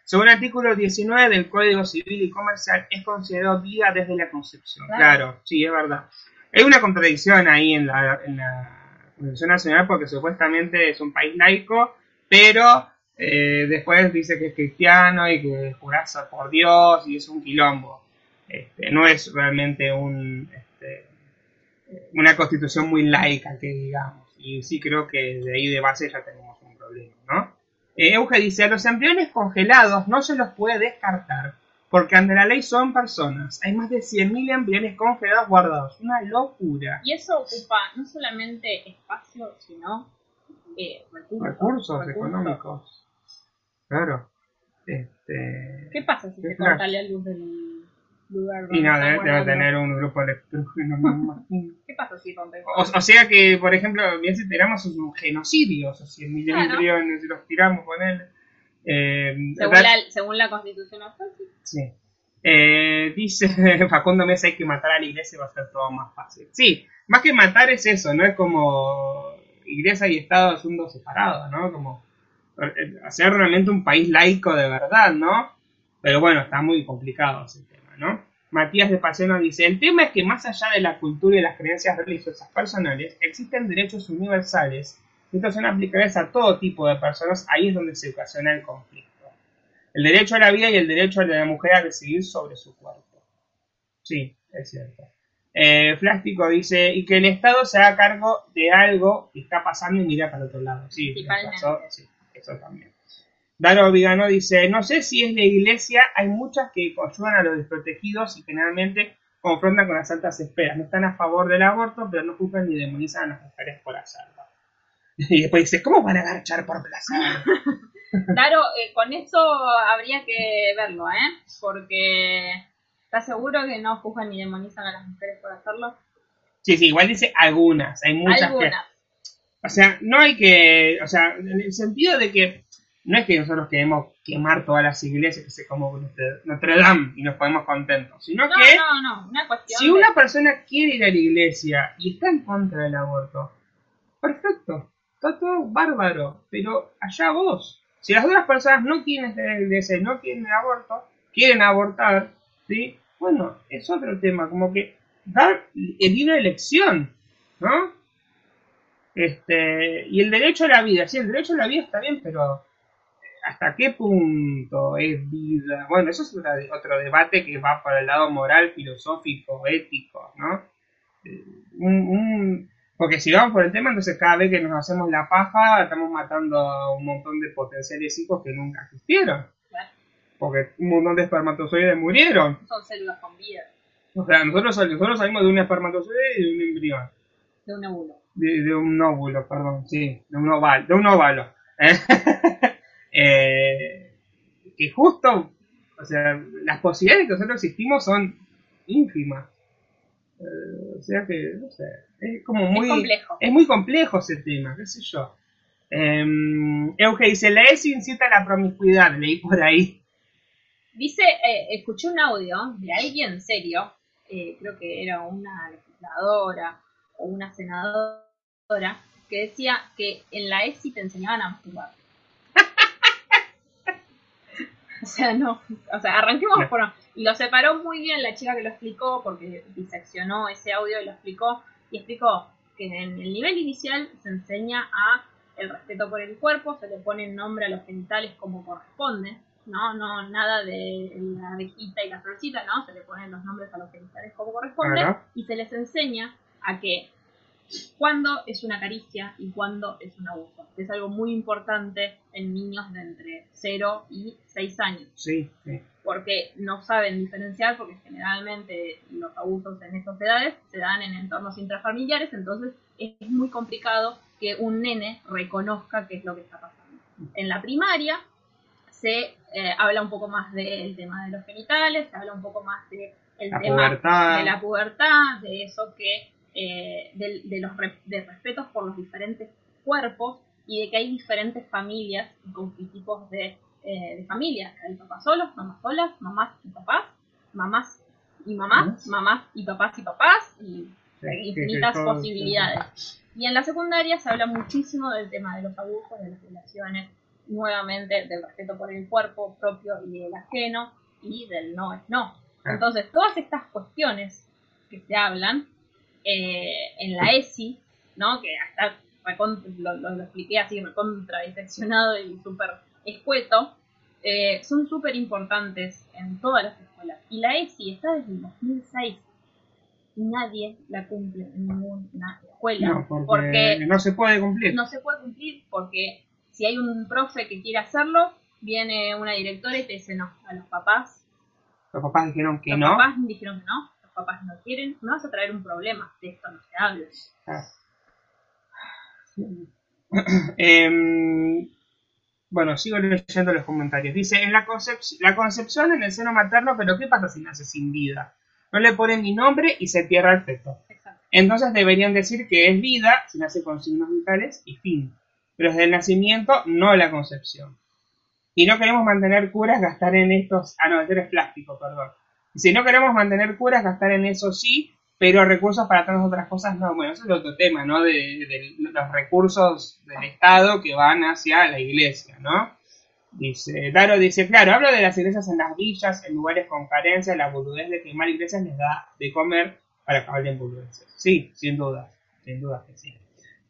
Según el artículo 19 del Código Civil y Comercial, es considerado vida desde la concepción. Claro. Claro, sí, es verdad. Hay una contradicción ahí en la, en la Constitución Nacional porque supuestamente es un país laico, pero eh, después dice que es cristiano y que jurasa por Dios y es un quilombo. Este, no es realmente un, este, una constitución muy laica, que digamos. Y sí creo que de ahí de base ya tenemos un problema, ¿no? Eh, Euge dice, a los embriones congelados no se los puede descartar porque ante la ley son personas. Hay más de 100.000 embriones congelados guardados. Una locura. Y eso ocupa no solamente espacio, sino eh, recursos, Recursos económicos. Claro. Este... ¿Qué pasa si se corta la luz del lugar donde Y no, debe, debe tener un grupo electrógeno, imagino. ¿Qué pasa si rompemos? O, o sea que, por ejemplo, bien si tiramos un genocidio, o sea, 100 millones Claro. si los tiramos con él. Eh, según, la, según la constitución actual, sí. Eh, dice Facundo Mesa hay que matar a la iglesia y va a ser todo más fácil. Sí, más que matar es eso, no es como iglesia y Estado es un dos separado, ¿no? Como hacer realmente un país laico de verdad, ¿no? Pero bueno, está muy complicado ese tema, ¿no? Matías de Paceno dice, el tema es que más allá de la cultura y las creencias religiosas personales, existen derechos universales y estos son aplicables a todo tipo de personas, ahí es donde se ocasiona el conflicto. El derecho a la vida y el derecho de la mujer a decidir sobre su cuerpo. Sí, es cierto. Eh, Plástico dice, y que el Estado se haga cargo de algo que está pasando y mira para otro lado. Sí, eso, sí, eso también. Daro Vigano dice, no sé si es la iglesia, hay muchas que ayudan a los desprotegidos y generalmente confrontan con las altas esperas. No están a favor del aborto, pero no juzgan ni demonizan a las mujeres por hacerlo. Y después dice, ¿cómo van a agarchar por placer? Claro, eh, con eso habría que verlo, ¿eh? Porque ¿estás seguro que no juzgan ni demonizan a las mujeres por hacerlo? Sí, sí, igual dice algunas, hay muchas que... Algunas. O sea, no hay que, o sea, en el sentido de que no es que nosotros queremos quemar todas las iglesias, que se como Notre, Dame y nos ponemos contentos, sino No, que no, no, una cuestión si de- una persona quiere ir a la iglesia y está en contra del aborto, perfecto, está todo bárbaro, pero allá vos. Si las otras personas no quieren estar en la iglesia y no quieren el aborto, quieren abortar, ¿sí? Bueno, es otro tema, como que dar el libre elección, ¿no? Este, y el derecho a la vida, sí, el derecho a la vida está bien, pero ¿hasta qué punto es vida? Bueno, eso es otro debate que va para el lado moral, filosófico, ético, ¿no? Eh, un- un- porque si vamos por el tema, entonces cada vez que nos hacemos la paja, estamos matando a un montón de potenciales hijos que nunca existieron. Claro. Porque un montón de espermatozoides murieron. Son células con vida O sea, nosotros, nosotros salimos de un espermatozoide y de un embrión. de un óvulo. De, de un óvulo, perdón, sí, de un óvalo, de un óvalo. ¿eh? Eh, que justo, o sea, las posibilidades de que nosotros existimos son ínfimas. Eh, o sea que, no sé, es como muy... es complejo. Es muy complejo ese tema, qué sé yo. Eh, Euge dice, la ESI incita a la promiscuidad, leí por ahí. Dice, eh, escuché un audio de alguien serio, eh, creo que era una legisladora o una senadora, que decía que en la ESI te enseñaban a masturbar. o sea, no, o sea, arranquemos No. por... Y lo separó muy bien la chica que lo explicó, porque diseccionó ese audio y lo explicó, y explicó que en el nivel inicial se enseña a el respeto por el cuerpo, se le pone nombre a los genitales como corresponde, no, no, nada de la abejita y la florcita, no, se le ponen los nombres a los genitales como corresponde, y se les enseña a que cuándo es una caricia y cuándo es un abuso. Es algo muy importante en niños de entre 0 y 6 años Sí, sí. porque no saben diferenciar, porque generalmente los abusos en estas edades se dan en entornos intrafamiliares, entonces es muy complicado que un nene reconozca qué es lo que está pasando. En la primaria se eh, habla un poco más del tema de los genitales, se habla un poco más de el La tema pubertad. de la pubertad, de eso que eh, de, los de respetos por los diferentes cuerpos y de que hay diferentes familias con y tipos de, eh, de familias. Hay papás solos, mamás solas, mamás y papás, mamás y mamás, mamás y papás y papás, y infinitas posibilidades. Y en la secundaria se habla muchísimo del tema de los abusos, de las violaciones, nuevamente del respeto por el cuerpo propio y el ajeno, y del no es no. Entonces, todas estas cuestiones que se hablan eh, en la ESI, ¿no? Que hasta lo, lo- lo expliqué así, recontra diseccionado y súper escueto, eh, son súper importantes en todas las escuelas. Y la ESI está desde el 2006 y nadie la cumple en ninguna escuela. No, porque, porque no se puede cumplir. no se puede cumplir porque si hay un profe que quiere hacerlo, viene una directora y te dice no, a los papás Los papás dijeron que los no. papás dijeron que no, los papás no quieren, me vas a traer un problema, de esto no se habla. Ah. Em, bueno, sigo leyendo los comentarios. Dice, en la, concep- la concepción en el seno materno, pero ¿qué pasa si nace sin vida? No le ponen ni nombre y se entierra el feto. Exacto. Entonces deberían decir que es vida si nace con signos vitales y fin. Pero desde el nacimiento, no la concepción. Y no queremos mantener curas, gastar en estos... Ah, no, este es plástico, perdón. Si no queremos mantener curas, gastar en eso sí, pero recursos para tantas otras cosas no. Bueno, eso es otro tema, ¿no? De, los recursos del Estado que van hacia la iglesia, ¿no? Dice, Daro dice, claro, hablo de las iglesias en las villas, en lugares con carencia, la boludez de quemar iglesias les da de comer para que hablen boludeces. Sí, sin duda, sin duda que sí.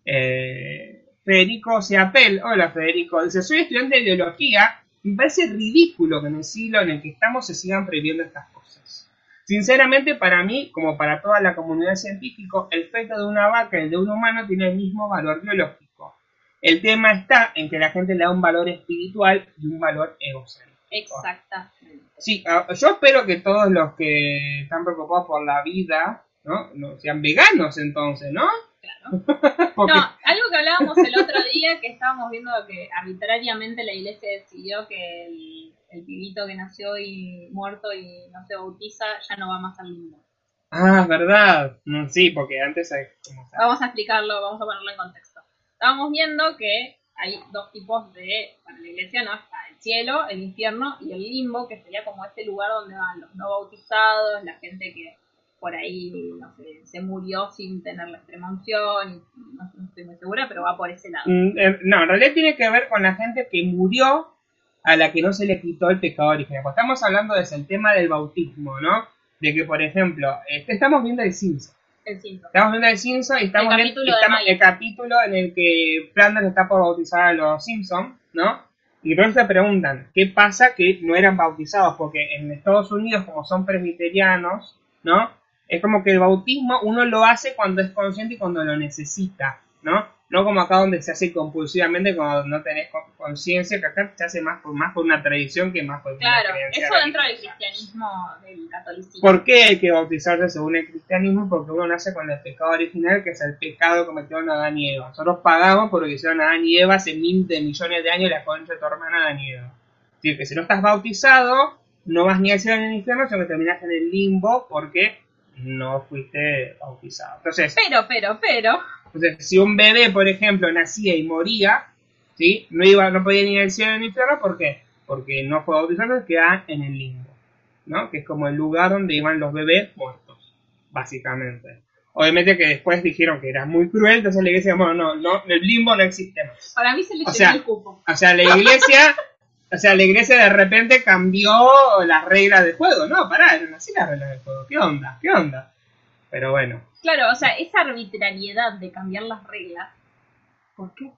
Eh, Federico Seapel, hola Federico, dice, soy estudiante de biología, me parece ridículo que en el siglo en el que estamos se sigan prohibiendo estas cosas. Sinceramente, para mí, como para toda la comunidad científica, el feto de una vaca y el de un humano tiene el mismo valor biológico. El tema está en que la gente le da un valor espiritual y un valor egocéntrico. Exactamente. Sí, ah, yo espero que todos los que están preocupados por la vida, ¿no? no sean veganos entonces, ¿no? Claro. Porque- No, algo que hablábamos el otro día, que estábamos viendo que arbitrariamente la iglesia decidió que el, el pibito que nació y muerto y no se bautiza ya no va más al limbo. Ah, es verdad. Mm, Sí, porque antes hay como... Vamos a explicarlo, vamos a ponerlo en contexto. Estábamos viendo que hay dos tipos de, para la iglesia no está el cielo, el infierno y el limbo, que sería como este lugar donde van los no bautizados, la gente que por ahí, no sé, se murió sin tener la extrema unción, no, no estoy muy segura, pero va por ese lado. Mm, eh, No, en realidad tiene que ver con la gente que murió a la que no se le quitó el pecado original. Pues estamos hablando de ese, el tema del bautismo, ¿no? De que, por ejemplo, este, estamos viendo el Simpson. El cinto. Estamos viendo el Simpson y estamos El viendo estamos- el capítulo en el que Flanders está por bautizar a los Simpsons, ¿no? Y luego se preguntan, ¿qué pasa que no eran bautizados? Porque en Estados Unidos, como son presbiterianos, ¿no? Es como que el bautismo uno lo hace cuando es consciente y cuando lo necesita, ¿no? No como acá donde se hace compulsivamente cuando no tenés con- conciencia, que acá se hace más por, más por una tradición que más por Claro, una creencia eso dentro del cristianismo, del catolicismo. ¿Por qué hay que bautizarse según el cristianismo? Porque uno nace con el pecado original, que es el pecado que cometieron Adán y Eva. Nosotros pagamos por lo que hicieron Adán y Eva hace miles de millones de años la concha de tu hermana Adán y Eva. Es decir, que si no estás bautizado, no vas ni al cielo ni al infierno, sino que terminas en el limbo porque no fuiste bautizado. Entonces, Pero, pero, pero, entonces, si un bebé, por ejemplo, nacía y moría, ¿sí? no, iba, no podía ni ir al cielo ni al infierno, ¿por qué? Porque no fue bautizado, queda en el limbo, ¿no? Que es como el lugar donde iban los bebés muertos, básicamente. Obviamente que después dijeron que era muy cruel, entonces la iglesia, bueno, no, no, el limbo no existe más. para mí se le O sea, el cupo. O sea, la iglesia, o sea, la iglesia de repente cambió las reglas del juego. No, pará, eran así las reglas del juego. ¿Qué onda? ¿Qué onda? Pero bueno. Claro, o sea, esa arbitrariedad de cambiar las reglas. ¿Por qué?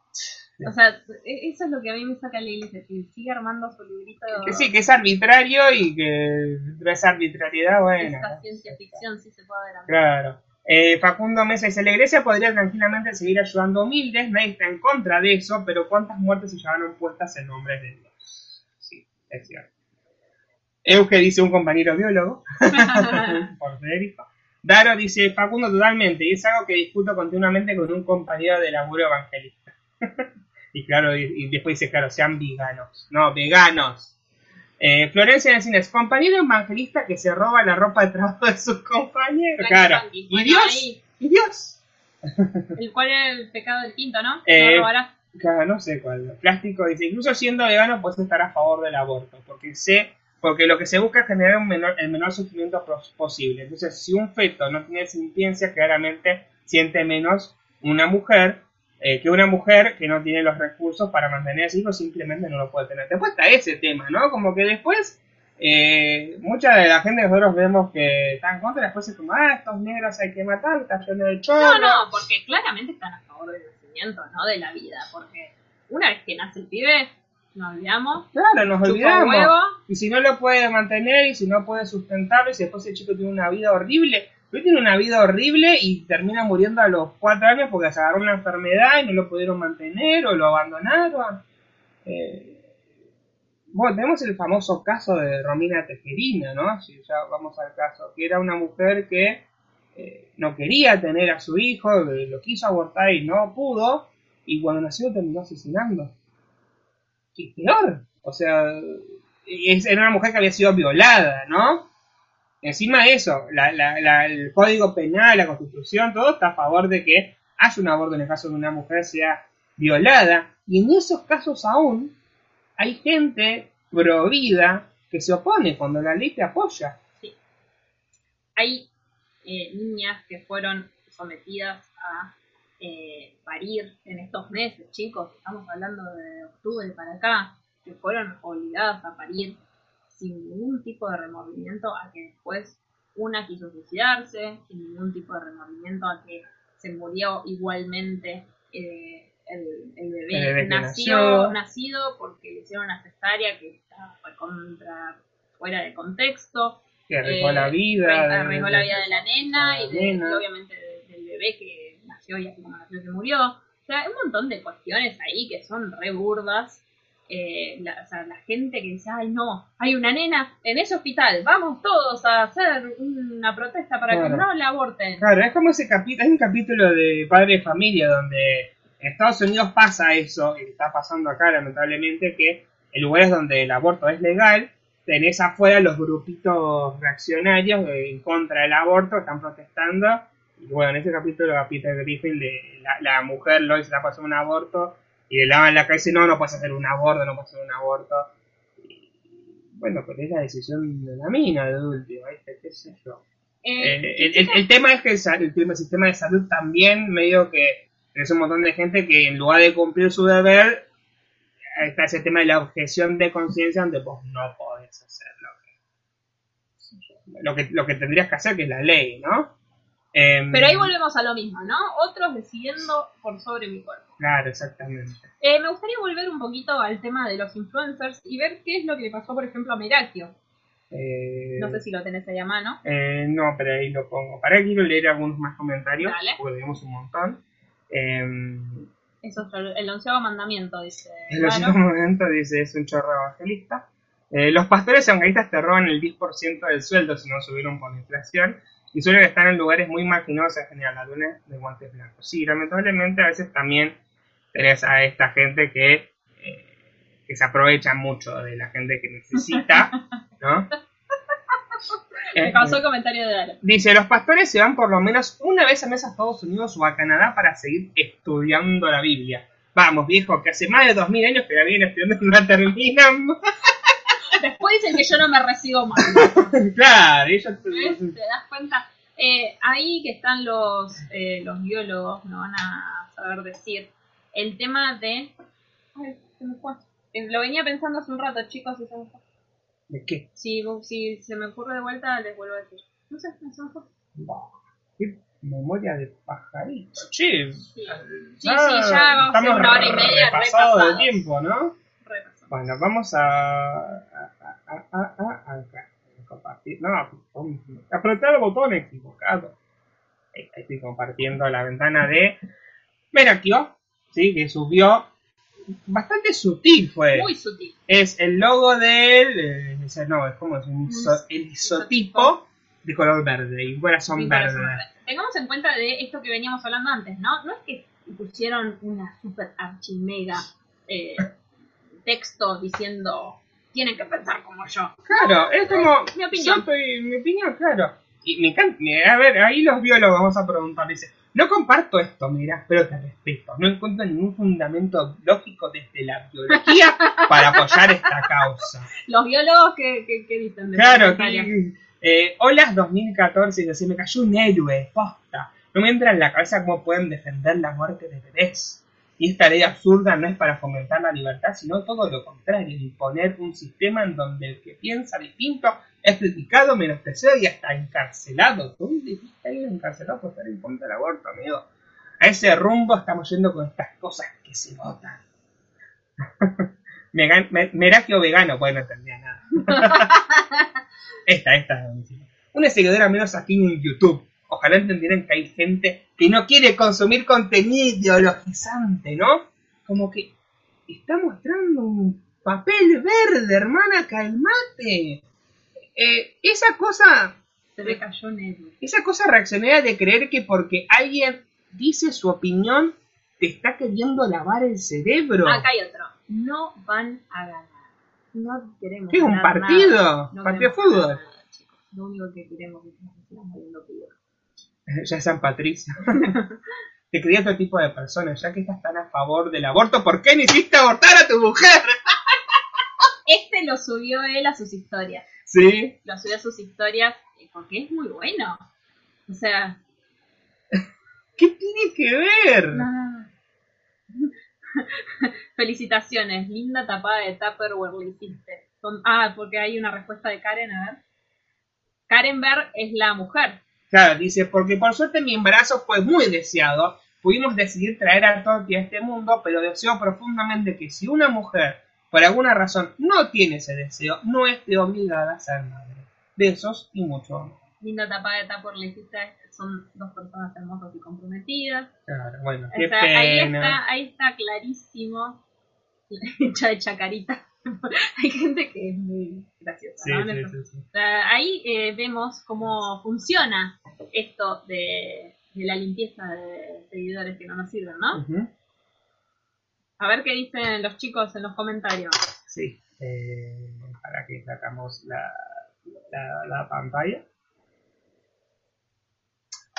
O sea, e- eso es lo que a mí me saca la iglesia, que sigue armando su librito Que sí, que es arbitrario y que esa arbitrariedad, bueno. esta ciencia ficción, sí se puede ver. a. Claro. Eh, Facundo Mesa dice, la iglesia podría tranquilamente seguir ayudando a humildes, nadie está en contra de eso, pero ¿cuántas muertes se llevaron puestas en nombre de Dios? Es cierto. Euge dice un compañero biólogo, por Federico. Daro dice, Facundo totalmente, y es algo que discuto continuamente con un compañero de laburo evangelista. y claro, y, y después dice, claro, sean veganos. No, veganos. Eh, Florencia Encinas, compañero evangelista que se roba la ropa de trabajo de sus compañeros. Claro. ¿Y Dios? ahí, ¿Y Dios? el cual era el pecado del quinto, ¿no? Eh, no robarás. Claro, no sé cuál. Plástico dice, incluso siendo vegano puedes estar a favor del aborto, porque sé, porque lo que se busca es generar un menor, el menor sufrimiento pos- posible. Entonces, si un feto no tiene sintiencia, claramente siente menos una mujer eh, que una mujer que no tiene los recursos para mantener a sus hijos simplemente no lo puede tener. Después está ese tema, ¿no? Como que después eh, mucha de la gente que nosotros vemos que está en contra, después es como, ah, estos negros hay que matar, está lleno de chorro. No, no, porque claramente están a favor del no de la vida, porque una vez que nace el pibe, nos olvidamos, Claro, nos chupa olvidamos. huevo, Y si no lo puede mantener y si no puede sustentarlo y si después el chico tiene una vida horrible, hoy tiene una vida horrible y termina muriendo a los cuatro años porque se agarró una enfermedad y no lo pudieron mantener o lo abandonaron. Eh, Bueno, tenemos el famoso caso de Romina Tejerina, ¿no? Si ya vamos al caso, que era una mujer que eh, no quería tener a su hijo, lo quiso abortar y no pudo, y cuando nació terminó asesinando. ¿Qué peor? O sea, es, era una mujer que había sido violada, ¿no? Encima de eso, la, el código penal, la constitución, todo está a favor de que haya un aborto en el caso de una mujer sea violada. Y en esos casos aún hay gente pro vida que se opone cuando la ley te apoya. Sí. Hay eh, niñas que fueron sometidas a eh, parir en estos meses, chicos, estamos hablando de octubre para acá, que fueron obligadas a parir sin ningún tipo de remordimiento a que después una quiso suicidarse, sin ningún tipo de remordimiento a que se murió igualmente eh, el, bebé, nació, nacido porque le hicieron una cesárea que está contra, fuera de contexto. Que arriesgó la vida. Arriesgó la vida de la nena y, obviamente del bebé que nació y así como nació se murió. O sea, hay un montón de cuestiones ahí que son re burdas. Eh, la, o sea, la gente que dice, ay no, hay una nena en ese hospital, vamos todos a hacer una protesta para que no la aborten. Claro, es como ese capítulo, hay un capítulo de Padre de Familia donde en Estados Unidos pasa eso, y está pasando acá lamentablemente, que en lugares donde el aborto es legal, tenés afuera los grupitos reaccionarios en contra del aborto, están protestando. Y bueno, en ese capítulo a Peter Griffin, la, mujer Lois la pasó un aborto y le lavan la cara y no, no puedes hacer un aborto, no puedes hacer un aborto. Y, bueno, pero es la decisión de la mina de último, ¿viste? ¿Qué sé yo? Eh, eh, el, tema es que el, el, sistema de salud también medio que es un montón de gente que en lugar de cumplir su deber, está ese tema de la objeción de conciencia donde vos no podés hacer lo que, lo que, tendrías que hacer, que es la ley, ¿no? Em, Pero ahí volvemos a lo mismo, ¿no? Otros decidiendo por sobre mi cuerpo. Claro, exactamente. Eh, me gustaría volver un poquito al tema de los influencers y ver qué es lo que le pasó, por ejemplo, a Merakio. Eh, no sé si lo tenés ahí a mano. Eh, no, pero ahí lo pongo. Para que quiero leer algunos más comentarios, porque tenemos un montón. Em, Eso es el onceavo mandamiento, dice. El onceavo mandamiento dice, es un chorro evangelista. Eh, los pastores evangelistas te roban el 10% del sueldo si no subieron por inflación y suelen estar en lugares muy marginados en general, lunes de guantes blancos. Sí, lamentablemente a veces también tenés a esta gente que, eh, que se aprovecha mucho de la gente que necesita, ¿no? Me pasó el comentario de Dice, los pastores se van por lo menos una vez al mes a Estados Unidos o a Canadá para seguir estudiando la Biblia. Vamos, viejo, que hace más de dos mil años que la vienen estudiando y no terminan. Después dicen que yo no me recibo más. claro, ellos te... ¿Te das cuenta? Eh, ahí que están los, eh, los biólogos, me van a saber decir. El tema de... Ay, se me fue. Eh, lo venía pensando hace un rato, chicos, y se me fue. ¿De qué? Si, si se me ocurre de vuelta, les vuelvo a decir. No sé, no se me qué memoria de pajarito. Sí, sí, sí, ya vamos a hacer una hora y media repasado de tiempo, ¿no? Repasado. Bueno, vamos a, a, a, a, a acá. compartir. No, apretar el botón equivocado. Ahí estoy compartiendo la ventana de Merakio, ¿sí? que subió bastante sutil fue. Muy sutil. Es el logo del. Eh, no, es como es un el isotipo de color verde y corazón verde. Tengamos en cuenta de esto que veníamos hablando antes, ¿no? No es que pusieron una super archimega eh, texto diciendo tienen que pensar como yo. Claro, es como. Mi opinión. mi opinión, claro. Y me encanta. A ver, ahí los biólogos vamos a preguntar. Dice, no comparto esto, mira, pero te respeto. No encuentro ningún fundamento lógico desde la biología para apoyar esta causa. Los biólogos que, dicen de Claro, que, eh, Olas 2014 dice, me cayó un héroe, posta. No me entra en la cabeza cómo pueden defender la muerte de bebés. Y esta ley absurda no es para fomentar la libertad, sino todo lo contrario, imponer un sistema en donde el que piensa distinto es criticado, menospreciado y hasta encarcelado. ¿Dónde está ir encarcelado por estar en contra del aborto, amigo? A ese rumbo estamos yendo con estas cosas que se votan. Merakio vegano, pues no entendía nada. esta, esta. Una seguidora menos aquí en YouTube. Ojalá entendieran que hay gente que no quiere consumir contenido ideologizante, ¿no? Como que está mostrando un papel verde, hermana, calmate. Eh, esa cosa, Se le cayó negro. esa cosa reaccionaria de creer que porque alguien dice su opinión, te está queriendo lavar el cerebro. Acá hay otro. No van a ganar. No queremos ¿Qué es un partido? nada. No ¿Partido de fútbol? nada. Lo único que queremos es que nos sigan moviendo pibes. Ya es San Patricio. Te quería otro tipo de personas, ya que estás tan a favor del aborto, ¿por qué no hiciste abortar a tu mujer? Este lo subió él a sus historias. Sí. Lo subió a sus historias eh, porque es muy bueno. O sea, ¿Qué tiene que ver? no. Felicitaciones, linda tapada de Tupperware le hiciste. Ah, porque hay una respuesta de Karen, a ver. Karen Berg es la mujer. Claro, dice, porque por suerte mi embarazo fue muy deseado. Pudimos decidir traer a Toti a este mundo, pero deseo profundamente que si una mujer, por alguna razón, no tiene ese deseo, no esté obligada a ser madre. Besos y mucho amor. Linda tapada Tupperware le hiciste. Son dos personas hermosas y comprometidas. Claro, bueno, O qué sea, ahí pena. está, ahí está clarísimo. Hecha de chacarita. Hay gente que es muy graciosa. Sí, ¿no? sí, sí, sea, ahí eh, vemos cómo funciona esto de, de la limpieza de seguidores que no nos sirven, ¿no? A ver qué dicen los chicos en los comentarios. Sí, eh, para que sacamos la, la, la pantalla.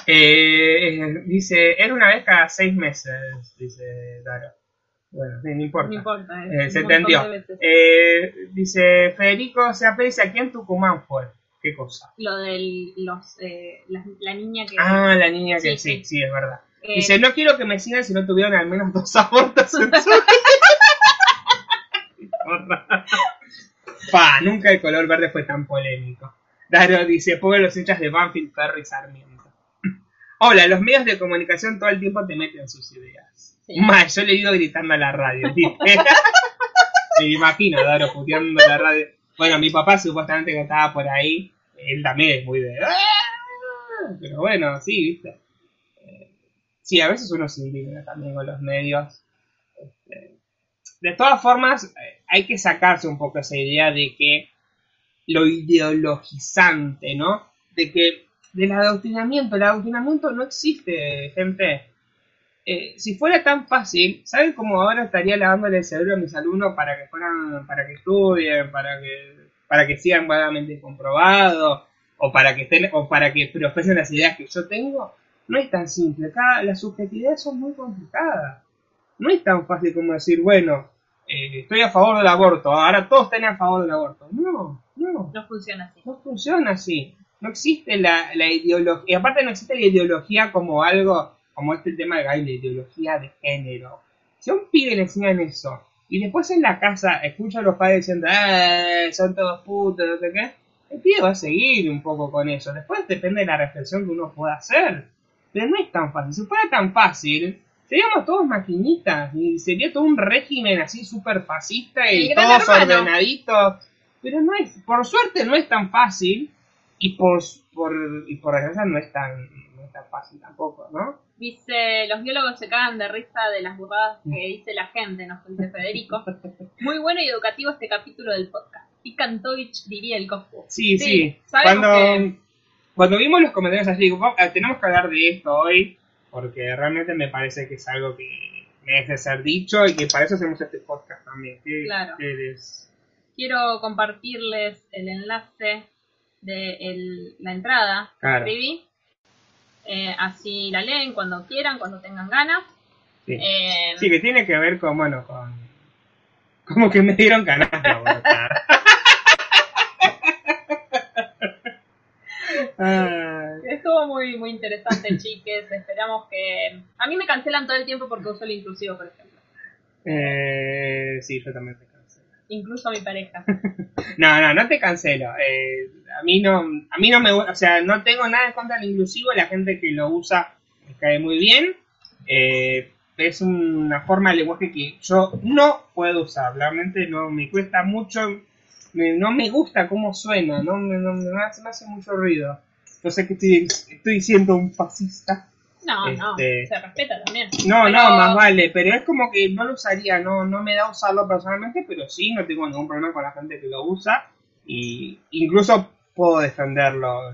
Eh, dice, era una vez cada seis meses, dice Daro. Bueno, no importa. No importa. Eh, se entendió. Eh, dice, Federico se aprecia aquí en Tucumán fue. ¿Qué cosa? Lo de los, eh, la, la niña que... Ah, la niña que Sí, sí, es verdad. eh, Dice, no quiero que me sigan si no tuvieron al menos dos abortos en su vida". Pa, nunca el color verde fue tan polémico. Daro dice, pobre los hinchas de Banfield, Ferro y Sarmiento. Hola, los medios de comunicación todo el tiempo te meten sus ideas. Sí. Yo le he ido gritando a la radio, dice. Me imagino, Daro puteando a la radio. Bueno, mi papá supuestamente que estaba por ahí, él también es muy de... "Ah", Pero bueno, sí, viste. Eh, Sí, a veces uno se indigna también con los medios. Este, de todas formas, eh, hay que sacarse un poco esa idea de que lo ideologizante, ¿no? De que del adoctrinamiento, el adoctrinamiento no existe, gente. Eh, si fuera tan fácil, ¿saben cómo ahora estaría lavándole el cerebro a mis alumnos para que fueran, para que estudien, para que, para que sigan vagamente comprobados, o para que estén, o para que profesen las ideas que yo tengo? No es tan simple, cada, las subjetividades son muy complicadas. No es tan fácil como decir, bueno, eh, estoy a favor del aborto, ahora todos están a favor del aborto. No, no, No funciona así. no funciona así. No existe la, la ideología, y aparte no existe la ideología como algo, como este tema de la ideología de género. Si a un pibe le enseñan eso, y después en la casa escucha a los padres diciendo, eh, son todos putos, no sé qué, el pibe va a seguir un poco con eso. Después depende de la reflexión que uno pueda hacer. Pero no es tan fácil. Si fuera tan fácil, seríamos todos maquinitas y sería todo un régimen así súper fascista y gran todos hermano. ordenaditos. Pero no es, por suerte no es tan fácil y por, por, y por desgracia no es tan, no es tan fácil tampoco, ¿no? Dice, los biólogos se cagan de risa de las burradas que dice la gente, nos dice Federico. Muy bueno y educativo este capítulo del podcast. Y Kantovich diría el Coscu. Sí, sí. Cuando, que- cuando vimos los comentarios así, digo, "Va- eh, tenemos que hablar de esto hoy, porque realmente me parece que es algo que merece ser dicho y que para eso hacemos este podcast también. ¿Qué- Claro. Quiero compartirles el enlace de el- la entrada que Claro. escribí. Eh, así la leen cuando quieran, cuando tengan ganas. Sí. Eh, Sí, que tiene que ver con, bueno, con... Como que me dieron ganas Estuvo muy, muy interesante, chiques. Esperamos que... A mí me cancelan todo el tiempo porque uso el inclusivo, por ejemplo. eh, sí, yo también. Incluso a mi pareja. No, no, no te cancelo. Eh, a mí no, a mí no me, o sea, no tengo nada en contra del inclusivo. La gente que lo usa me cae muy bien. Eh, es una forma de lenguaje que yo no puedo usar. Realmente no me cuesta mucho. me- no me gusta cómo suena. No, me, no me hace, me hace mucho ruido. No sé que estoy, estoy siendo un fascista. No, no, Este- se respeta también. No, Pero- no, más vale, pero es como que no lo usaría, no, no me da usarlo personalmente, pero sí, no tengo ningún problema con la gente que lo usa y incluso puedo defenderlo,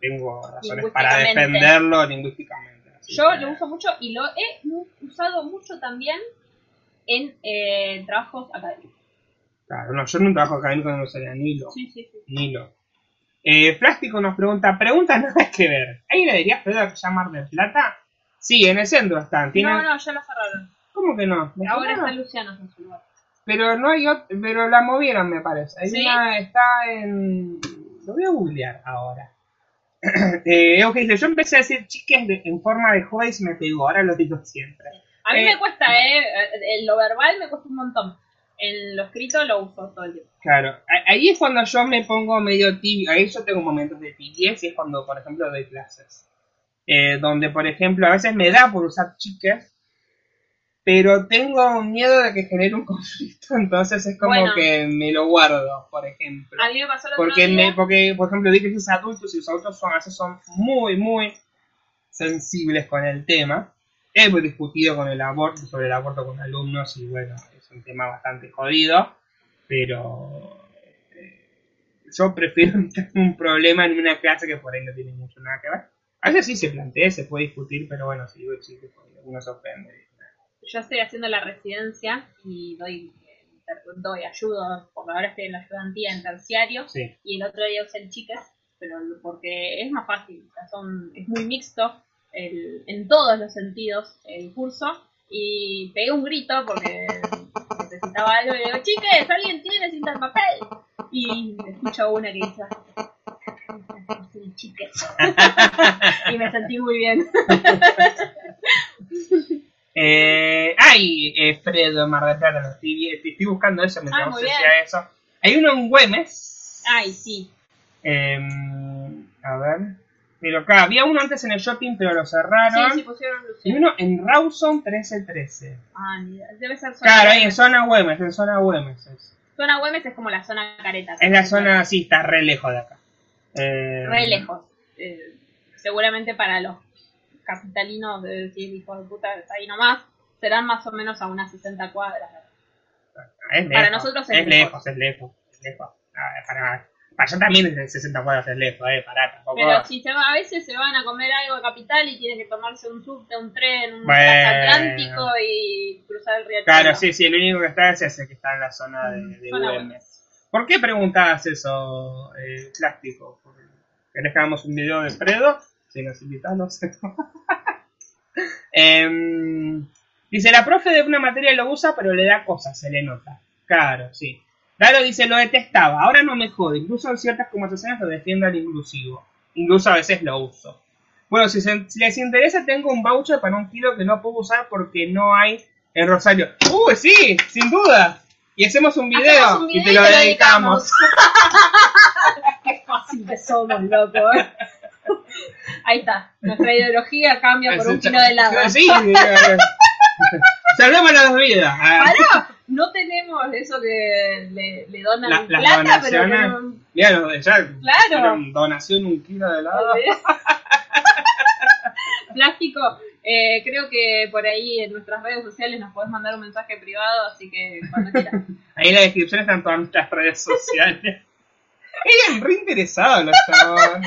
tengo razones para defenderlo lingüísticamente. Yo que- lo uso mucho y lo he usado mucho también en eh, trabajos académicos. Claro, no, yo en un trabajo académico no usaría ni lo, Sí, sí, sí. ni lo. Eh, Plástico nos pregunta, pregunta nada que ver, ¿hay heladerías Pedro que llamar de plata? Sí, en el centro están, tienen... No, no, ya lo cerraron. ¿Cómo que no? ¿Me Ahora está Luciano en su lugar. Pero no hay ot- pero la movieron me parece. Hay ¿Sí? una, está en... Lo voy a googlear ahora. eh, ok, yo empecé a decir chiques de- en forma de joven y se me pegó, ahora lo digo siempre. A mí Eh. me cuesta, ¿eh? En lo verbal me cuesta un montón. En lo escrito lo uso todo el tiempo. Claro, ahí es cuando yo me pongo medio tibio, ahí yo tengo momentos de tibieza y es cuando, por ejemplo, doy clases. Eh, donde, por ejemplo, a veces me da por usar chiques, pero tengo miedo de que genere un conflicto, entonces es como Bueno. que me lo guardo, por ejemplo. A mí me pasó otro Porque, me, porque, por ejemplo, di que es adultos y los adultos son, a veces son muy, muy sensibles con el tema. Hemos discutido con el aborto, sobre el aborto con alumnos y bueno, un tema bastante jodido, pero eh, yo prefiero un problema en una clase que por ahí no tiene mucho nada que ver. A veces sí se plantea, se puede discutir, pero bueno, si digo existe, uno se ofende. Yo estoy haciendo la residencia y doy, doy ayuda, porque ahora estoy en la ayudantía en terciario. Sí, y el otro día usé el chicas, pero porque es más fácil, o sea, son, es muy mixto el- en todos los sentidos el curso y pegué un grito porque necesitaba algo y le digo, chiques, ¿alguien tiene cinta de papel? Y escucho una que dice, "Sí, chiques. y me sentí muy bien. Eh, ay, eh, Fredo, Mar del Plata, estoy, buscando eso mientras Ah, decías eso. Hay uno en Güemes. Ay, sí. eh, a ver. Pero acá, había uno antes en el shopping, pero lo cerraron. Sí, sí, pusieron y Luciano. uno en Rawson 1313. Ah, debe ser zona Claro, ahí en zona Güemes, en zona Güemes. Es, Zona Güemes es como la zona careta. es la zona, sí, está re lejos de acá. Eh, re lejos. Eh, seguramente para los capitalinos de decir hijo de puta ahí nomás, serán más o menos a unas 60 cuadras. Es para nosotros es es lejos, es lejos, es lejos. Ah, para, para allá también es de 60 cuadras es lejos, eh, pará, tampoco. Pero si se va, a veces se van a comer algo a capital y tienen que tomarse un subte, un tren, un Bueno. transatlántico y cruzar el río. Claro, sí, sí, el único que está es ese que está en la zona de, de Güemes. Güemes. ¿Por qué preguntabas eso, eh, plástico? ¿Por- ¿Querés que hagamos un video de Fredo? Si nos invitas, no sé. Em, dice, la profe de una materia lo usa, pero le da cosas, se le nota. Claro, sí. Dalo dice, lo detestaba, ahora no me jode, incluso en ciertas conversaciones lo defiendo al inclusivo. Incluso a veces lo uso. Bueno, si, se- si les interesa, tengo un voucher para un kilo que no puedo usar porque no hay en Rosario. ¡Uy, sí! Sin duda. Y hacemos un video, Hacemos un y te lo dedicamos. Qué fácil que somos, loco. ¿eh? Ahí está. Nuestra ideología cambia por un kilo de helado. Sí, salvemos las vidas. Ah, Pará, no tenemos eso que le, le donan La- las plata, pero donaciones. no- Mira, lo de ya Claro. donación un kilo de helado. Plástico, eh, creo que por ahí en nuestras redes sociales nos podés mandar un mensaje privado, así que cuando quieras. Ahí en la descripción están todas nuestras redes sociales. Eran re interesados los chabones.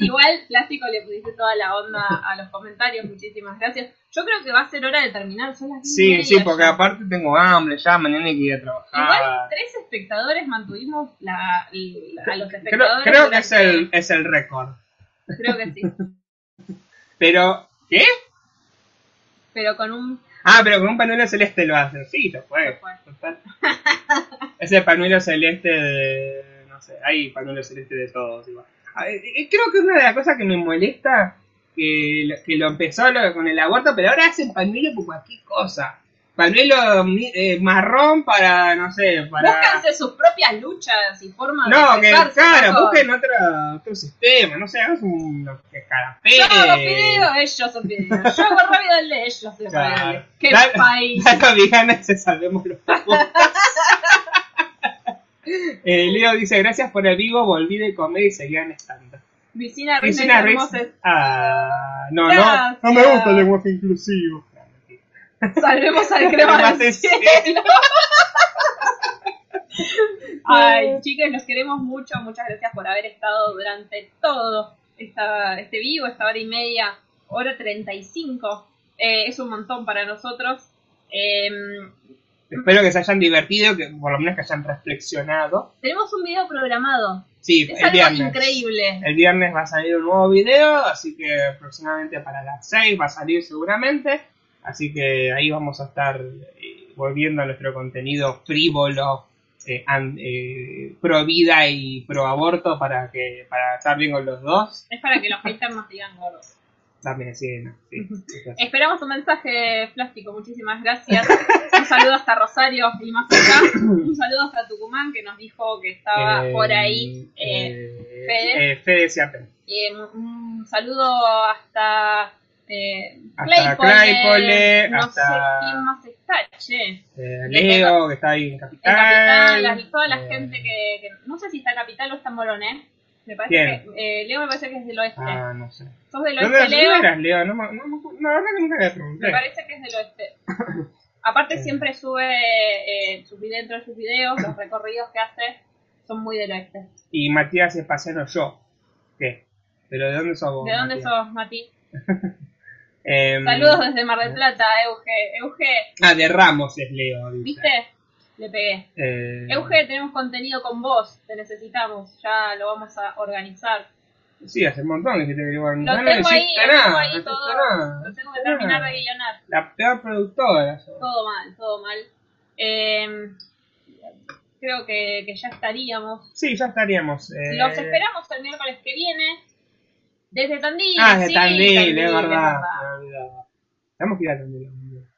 Igual, Plástico le pusiste toda la onda a los comentarios, muchísimas gracias. Yo creo que va a ser hora de terminar, son las Sí, media sí, porque ya. aparte tengo hambre ya, mañana hay que ir a Igual, trabajar. tres espectadores mantuvimos la, la- a los Creo, espectadores. creo que es el, es el récord. Creo que sí. Pero, ¿qué? Pero con un. Ah, pero con un pañuelo celeste lo hacen. Sí, fue. Total. Ese pañuelo celeste de. No sé, hay pañuelo celeste de todos. Igual. Eh, creo que es una de las cosas que me molesta que, lo- que lo empezó lo- con el aborto, pero ahora hacen pañuelo por cualquier cosa. Pañuelo eh, marrón para, no sé, para. Búsquense sus propias luchas y formas No, de que claro, loco. busquen otro, otro sistema, no sé, hagas un escarapé. Yo hago videos, ellos son videos. Yo hago rápido el de ellos Claro. ¡Qué Dale- país! Se salvemos los. eh, Leo dice, gracias por el vivo, volví de comer y seguían estando. Vicina Ruiz. Hermosos. Ah, no, no, no me gusta el lenguaje inclusivo. Salvemos al crema del cielo. Ay, chicas, los queremos mucho. Muchas gracias por haber estado durante todo esta, este vivo, esta hora y media, hora 35. Eh, es un montón para nosotros. Em, Espero que se hayan divertido, que por lo menos que hayan reflexionado. tenemos un video programado. Sí, Es el algo viernes. increíble. El viernes va a salir un nuevo video, así que aproximadamente para las 6 va a salir seguramente. Así que ahí vamos a estar eh, volviendo a nuestro contenido frívolo, eh, eh, pro vida y pro aborto para que para estar bien con los dos. Es para que los haters nos digan gordos. También, sí, no. Esperamos un mensaje plástico, muchísimas gracias. Un saludo hasta Rosario y más allá. Un saludo hasta Tucumán que nos dijo que estaba Eh, por ahí. Eh, eh, Fede. eh, Fede eh, un saludo hasta, eh, Hasta Claypole, no hasta- sé quién más está, che. Eh, Leo, que está ahí en En Capital. Capital, la- toda la gente que, que- No sé si está en Capital o está en Moroné. Me parece ¿Quién? que. eh, Leo me parece que es del oeste. Ah, no sé. ¿Sos del ¿Dónde, oeste, Leo? eras, Leo? No, me- no, no, la que nunca le pregunté. Me parece que es del oeste. Aparte siempre sube eh, sus dentro de sus videos, los recorridos que hace son muy del oeste. Y Matías Espaceno, yo. ¿Qué? ¿Pero de dónde sos vos? ¿De dónde Matías? sos, Mati? Em, Saludos desde Mar del Plata, Euge. Euge, Ah, de Ramos es Leo, dice. ¿viste? Le pegué. Eh, Euge, tenemos contenido con vos, te necesitamos, ya lo vamos a organizar. Sí, hace un montón que te digo. Lo no tengo ahí, lo tengo ahí todo, nada, lo tengo que terminar de guionar. La peor productora. Todo mal, todo mal. Eh, creo que, que ya estaríamos. Sí, ya estaríamos. eh, Los esperamos el miércoles que viene. Desde Tandil. Ah, de sí, Tandil, es verdad. Tenemos que ir a Tandil.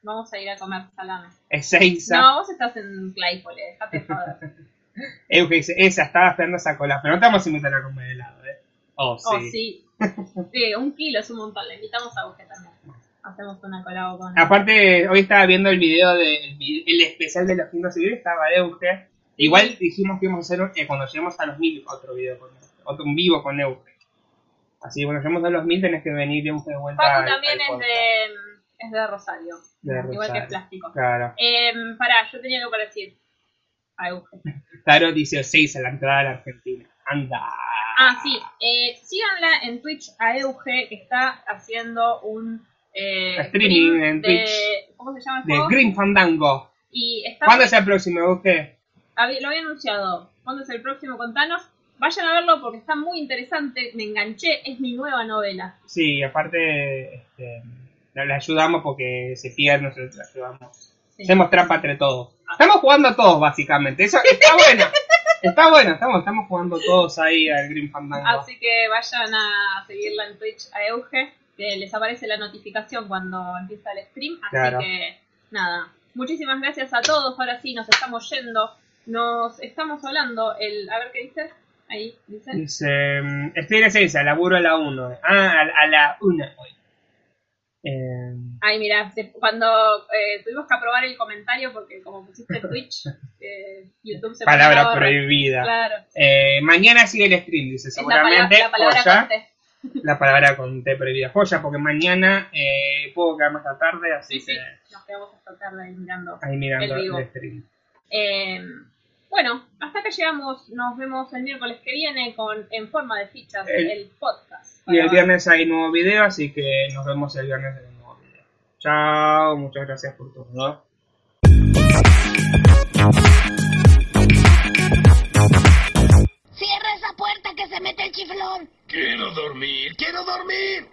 Vamos a ir a comer salame. Ezeiza. No, vos estás en Claypole, dejate de joder. Euge dice, esa, estaba esperando esa cola. Pero no te vamos a invitar a comer helado, ¿eh? Oh, sí. Oh, sí. Sí, un kilo es un montón. Le invitamos a Euge también. Hacemos una colabo con. Aparte, hoy estaba viendo el video del el especial de los quintos civiles, estaba Euge. Igual dijimos que íbamos a hacer, eh, cuando lleguemos a los mil, otro video con. Otro un vivo con Euge. Así que cuando lleguemos a los mil tenés que venir Euge de vuelta. Paco también al es de, es de Rosario. De Igual que Rosario. Plástico. Claro. Eh, pará, yo tenía algo para decir. A Euge. Claro, dice 6 a la entrada de la Argentina. Anda. Ah, sí. Eh, síganla en Twitch a Euge, que está haciendo un eh, Streaming stream en de, Twitch. ¿Cómo se llama el De juego? Green Fandango. Y está ¿Cuándo es el próximo, Euge? Lo había anunciado. ¿Cuándo es el próximo? Contanos. Vayan a verlo porque está muy interesante. Me enganché. Es mi nueva novela. Sí, aparte, este, le ayudamos porque se pierde, nosotros le ayudamos. Sí. Hacemos trampa entre todos. Estamos jugando todos, básicamente. Eso está bueno. Está bueno, estamos, estamos jugando todos ahí al Green Fandango. Así que vayan a seguirla en Twitch a Euge. Que les aparece la notificación cuando empieza el stream. Así Claro. que, nada. Muchísimas gracias a todos. Ahora sí, nos estamos yendo. Nos estamos hablando. El, a ver qué dice. Ahí, dice. Dice, mm, estoy en esencia, laburo a la 1. Ah, a, a la 1 hoy. Eh, Ay, mira, cuando eh, tuvimos que aprobar el comentario porque como pusiste Twitch, eh, YouTube se palabra prohibida. Claro. Eh, mañana sigue el stream, dice la, seguramente. la palabra joya. con T. La palabra con T prohibida. Joya, porque mañana eh, puedo quedarme hasta tarde, así Sí, sí, que nos quedamos hasta tarde ahí mirando. ahí mirando El stream. Bueno, hasta que llegamos, nos vemos el miércoles que viene con En Forma de Fichas, El- el, podcast. Y el viernes hay nuevo video, así que nos vemos el viernes en un nuevo video. Chao, muchas gracias por todo. Cierra esa puerta que se mete el chiflón. Quiero dormir, quiero dormir.